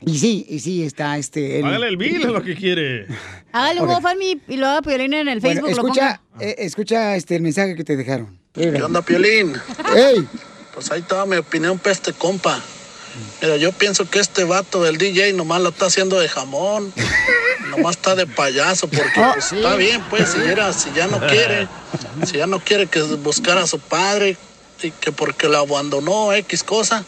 Y sí, y sí está este... el- Hágale el bill, lo que quiere. Hágale un. GoFundMe y lo haga Piolín en el Bueno, Facebook. lo escucha, ponga. eh, escucha este, el mensaje que te dejaron. ¿Qué onda, Piolín? ¡Ey! Pues ahí estaba mi opinión para este compa. Mira, yo pienso que este vato del DJ nomás lo está haciendo de jamón. Nomás está de payaso, porque Oh, pues, está bien, pues, si, era, si ya no quiere, si ya no quiere que buscar a su padre y que porque lo abandonó X cosa,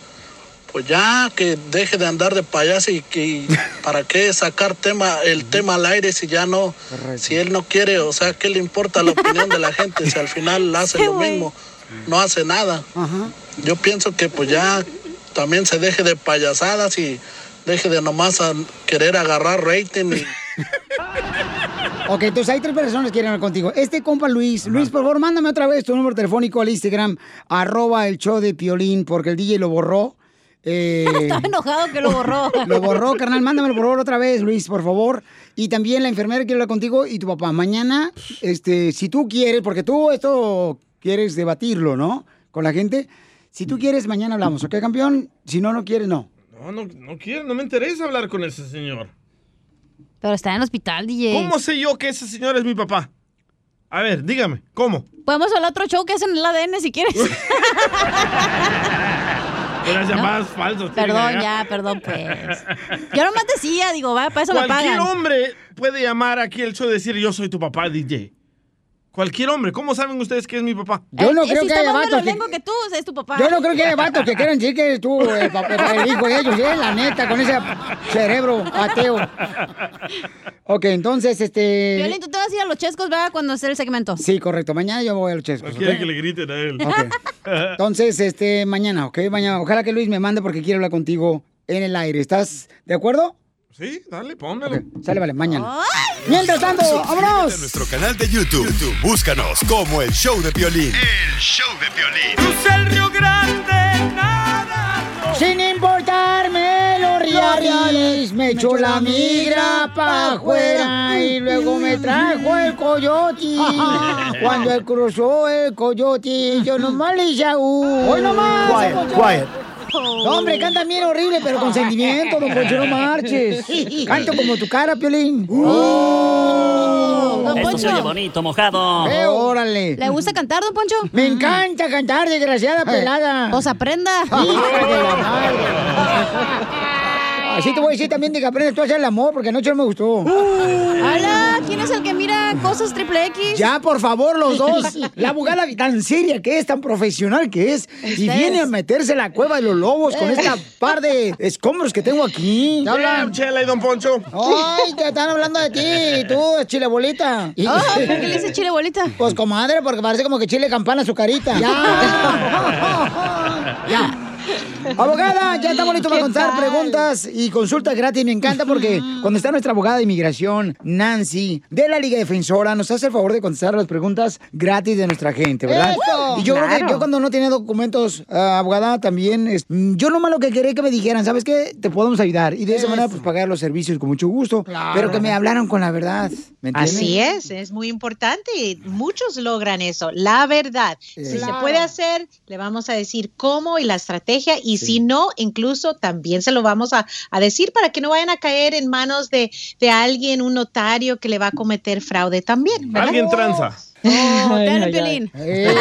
pues ya que deje de andar de payaso y que para qué sacar tema el tema al aire si ya no si él no quiere o sea qué le importa la opinión de la gente si al final hace Sí, lo mismo no hace nada. Yo pienso que pues ya también se deje de payasadas y deje de nomás a- querer agarrar rating y Ok, entonces hay tres personas que quieren hablar contigo. Este compa Luis, Luis, por favor, mándame otra vez tu número telefónico al Instagram, arroba el show de Piolín, porque el DJ lo borró. Eh, Estaba enojado que lo borró. Lo borró, carnal. Mándamelo por favor otra vez, Luis, por favor. Y también la enfermera quiere hablar contigo y tu papá. Mañana, este, si tú quieres, porque tú esto quieres debatirlo, ¿no? Con la gente. Si tú quieres, mañana hablamos, ¿ok, campeón? Si no, no quieres, no. No, no, no quiero, no me interesa hablar con ese señor. Pero está en el hospital, DJ. ¿Cómo sé yo que ese señor es mi papá? A ver, dígame, ¿cómo? Podemos hablar otro show que hacen en el ADN si quieres. De las No. llamadas falsas. perdón, ya, perdón, pues. Yo nomás decía, digo, va, para eso me Cualquier pagan. hombre puede llamar aquí el show y decir yo soy tu papá, DJ. Cualquier hombre. ¿Cómo saben ustedes que es mi papá? Yo no Eh, creo si que haya vatos que... que tú, es tu papá. Yo no creo que haya vatos que quieran decir que eres tú el, papá, el hijo de ellos, ¿eh? La neta, con ese cerebro ateo. Ok, entonces, este... Violín, tú te vas a ir a los chescos, ¿verdad? Cuando esté el segmento. Sí, correcto. Mañana yo voy a los chescos. No quiere que le griten a él. Entonces, este, mañana, ¿ok? Mañana. Ojalá que Luis me mande porque quiere hablar contigo en el aire. ¿Estás de acuerdo? Sí, dale, pónmelo. Sale, vale, mañana. Mientras tanto, a vámonos. nuestro canal de YouTube. YouTube, Búscanos como el show de violín. El show de violín. Crucé el Río Grande, nada. Sin importarme los reales, me echó la migra pa' afuera y luego me trajo el coyote. Cuando él cruzó el coyote, yo nomás le hice uh. ¡Hoy nomás! Quiet, quiet. No, hombre, canta bien horrible, pero con sentimiento, don Poncho, no marches. Canto como tu cara, Piolín. Don Esto se oye Poncho. bonito, mojado. Eh, órale. ¿Le gusta cantar, don Poncho? Me encanta cantar, desgraciada pelada. Pues aprenda. Hija de la madre. Así te voy a decir también de que aprendes tú a hacer el amor, porque anoche no me gustó. ¡Hala! ¿Quién es el que mira cosas triple X? Ya, por favor, los dos. La abogada tan seria que es, tan profesional que es, y Ustedes. viene a meterse en la cueva de los lobos con esta par de escombros que tengo aquí. ¿Te hablan? Chela y Don Poncho. Ay, te están hablando de ti, tú, chile bolita. Oh, ¿por qué le dice chile bolita? Pues comadre, porque parece como que chile campana su carita. Ya. ya. Abogada, ya estamos listos para contestar preguntas y consultas gratis. Me encanta porque cuando está nuestra abogada de inmigración, Nancy, de la Liga Defensora, nos hace el favor de contestar las preguntas gratis de nuestra gente, ¿verdad? ¡Eso! Y yo creo Claro. que yo cuando no tenía documentos, ah, abogada, también, es- yo nomás lo que quería que me dijeran, ¿sabes qué? Te podemos ayudar. Y de esa manera, pues pagar los servicios con mucho gusto. Pero que me hablaron con la verdad. ¿Me entiendes? Así es, es muy importante y muchos logran eso, la verdad. Si se Claro. puede hacer, le vamos a decir cómo y la estrategia y si no, incluso también se lo vamos a, a decir para que no vayan a caer en manos de, de alguien, un notario que le va a cometer fraude también. ¿verdad? Alguien tranza. Oh, Ay, ay, Piolín. Eh.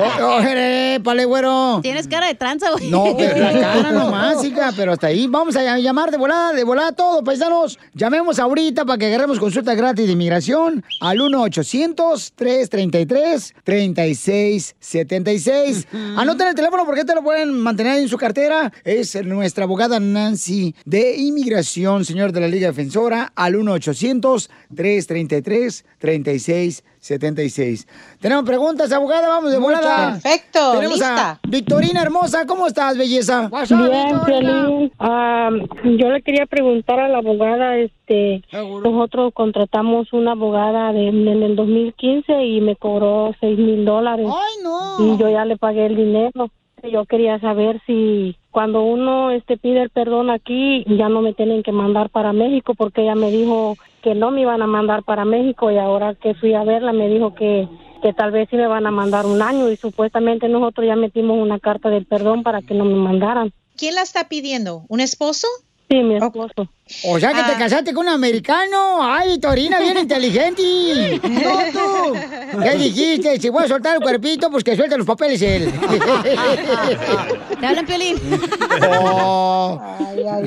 Oh, oh, jere, pale, güero. Tienes cara de tranza, güey. No, pero la cara nomás, hija, pero hasta ahí. Vamos a llamar de volada, de volada todo, paisanos. Llamemos ahorita para que agarremos consulta gratis de inmigración al 1-800-333-3676. Anoten el teléfono porque te lo pueden mantener en su cartera. Es nuestra abogada Nancy de inmigración, señor de la Liga Defensora, al 1-800-333-3676. Tenemos preguntas, abogada, vamos de volada. Perfecto, Tenemos lista. a Victorina hermosa, ¿cómo estás, belleza? Bien, Piolín. Ah, yo le quería preguntar a la abogada, este, nosotros contratamos una abogada de- en el 2015 y me cobró seis mil dólares. ¡Ay, no! Y yo ya le pagué el dinero. Yo quería saber si cuando uno este pide el perdón aquí ya no me tienen que mandar para México porque ella me dijo que no me iban a mandar para México y ahora que fui a verla me dijo que que tal vez sí me van a mandar un año y supuestamente nosotros ya metimos una carta del perdón para que no me mandaran. ¿Quién la está pidiendo? ¿Un esposo? Sí, mi esposo. O sea que te Ah. casaste con un americano. Ay, Victorina, bien inteligente. No, tú. ¿Qué dijiste? Si voy a soltar el cuerpito, pues que suelte los papeles él. Te hablan, Piolín. Oh.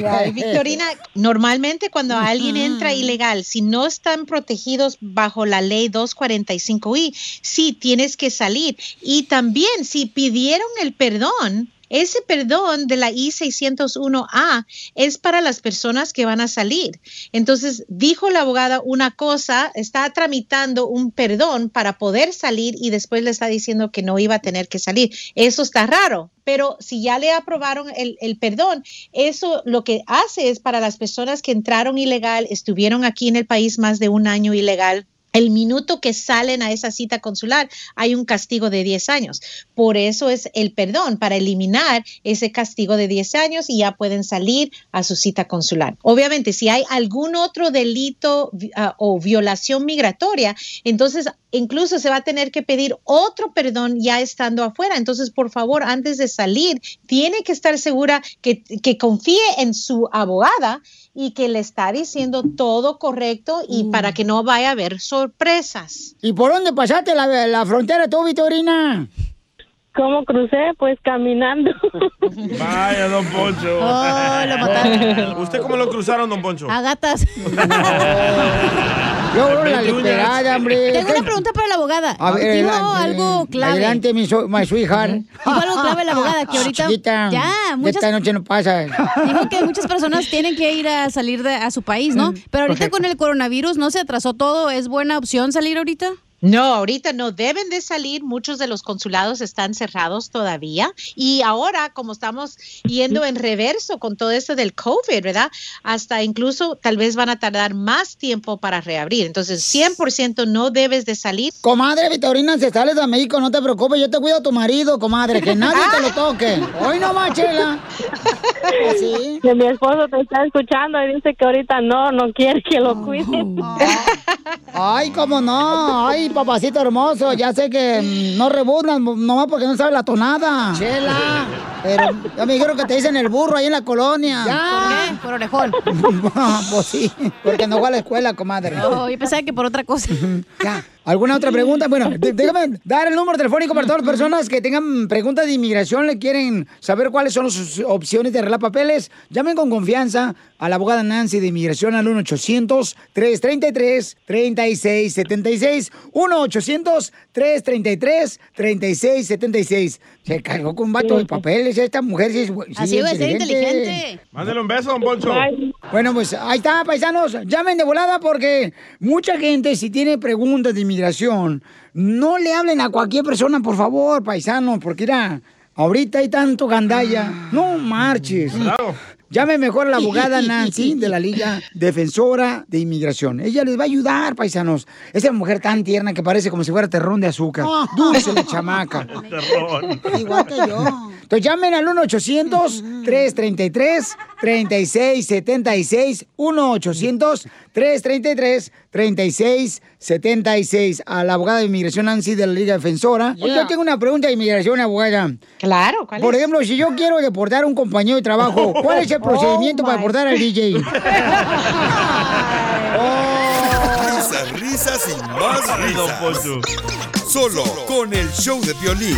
Ay, Victorina, normalmente cuando alguien entra ilegal, si no están protegidos bajo la ley 245i, sí tienes que salir. Y también si pidieron el perdón, Ese perdón de la I-601A es para las personas que van a salir. Entonces, dijo la abogada una cosa, está tramitando un perdón para poder salir y después le está diciendo que no iba a tener que salir. Eso está raro. Pero si ya le aprobaron el, el perdón, eso lo que hace es para las personas que entraron ilegal, estuvieron aquí en el país más de un año ilegal, el minuto que salen a esa cita consular hay un castigo de 10 años. Por eso es el perdón, para eliminar ese castigo de 10 años y ya pueden salir a su cita consular. Obviamente, si hay algún otro delito ah, o violación migratoria, entonces incluso se va a tener que pedir otro perdón ya estando afuera. Entonces, por favor, antes de salir, tiene que estar segura que, que confíe en su abogada y que le está diciendo todo correcto y para que no vaya a haber sorpresas. ¿Y por dónde pasaste la, la frontera tú, Vitorina? ¿Cómo crucé? Pues caminando. Vaya, don Poncho. Oh, lo mataron. ¿Usted cómo lo cruzaron, don Poncho? A gatas. Luego la 20 uñas. liberada, hombre. Tengo una pregunta para la abogada. A ver, Dijo adelante. algo clave. Adelante, mi, so- my sweetheart. Dijo algo clave la abogada, que ahorita- Chiquita, Ya, muchas- Esta noche no pasa. Dijo que muchas personas tienen que ir a salir de, a su país, ¿no? Pero ahorita con el coronavirus no se atrasó todo. ¿Es buena opción salir ahorita? No, ahorita no deben de salir. Muchos de los consulados están cerrados todavía. Y ahora, como estamos yendo en reverso con todo esto del COVID, ¿verdad? Hasta incluso tal vez van a tardar más tiempo para reabrir. Entonces, 100% no debes de salir. Comadre Vitorina, si sales a México, no te preocupes, yo te cuido a tu marido, comadre, que nadie te lo toque. Hoy no más, chela. ¿Sí? Que mi esposo te está escuchando y dice que ahorita no, no quiere que lo cuide. Ay, cómo no. Ay, papacito hermoso. Ya sé que mm, no rebuznas nomás porque no sabe la tonada. Chela. Pero ya me dijeron que te dicen el burro ahí en la colonia. ¿Por qué? Por orejón. pues sí, porque no fue a la escuela, comadre. Oh, yo pensaba que por otra cosa. Ya. ¿Alguna otra pregunta? Bueno, déjame dar el número telefónico para todas las personas que tengan preguntas de inmigración, le quieren saber cuáles son sus opciones de arreglar papeles. Llamen con confianza a la abogada Nancy de inmigración al 1-800-333-3676. 1-800-333-3676. Se cargó con un vato de papeles. Esta mujer sí es sí Así es va a ser inteligente. Mándale un beso, don Poncho. bueno, pues ahí está, paisanos. Llamen de volada porque mucha gente, si tiene preguntas de inmigración, no le hablen a cualquier persona, por favor, paisanos, porque mira, ahorita hay tanto gandalla. No marches. Llame mejor a la abogada Nancy de la Liga Defensora de Inmigración. Ella les va a ayudar, paisanos. Esa mujer tan tierna que parece como si fuera terrón de azúcar. Dulce la chamaca. Igual que yo. Entonces llamen al 1-800-333-3676. 1-800-333-3676. A la abogada de inmigración Nancy de la Liga Defensora. Yo tengo una pregunta de inmigración, abogada. Claro, ¿cuál Por es? ejemplo, si yo quiero deportar a un compañero de trabajo, ¿cuál es el procedimiento Oh, para my deportar al DJ? Risas, risas y más risas. Solo con el show de violín.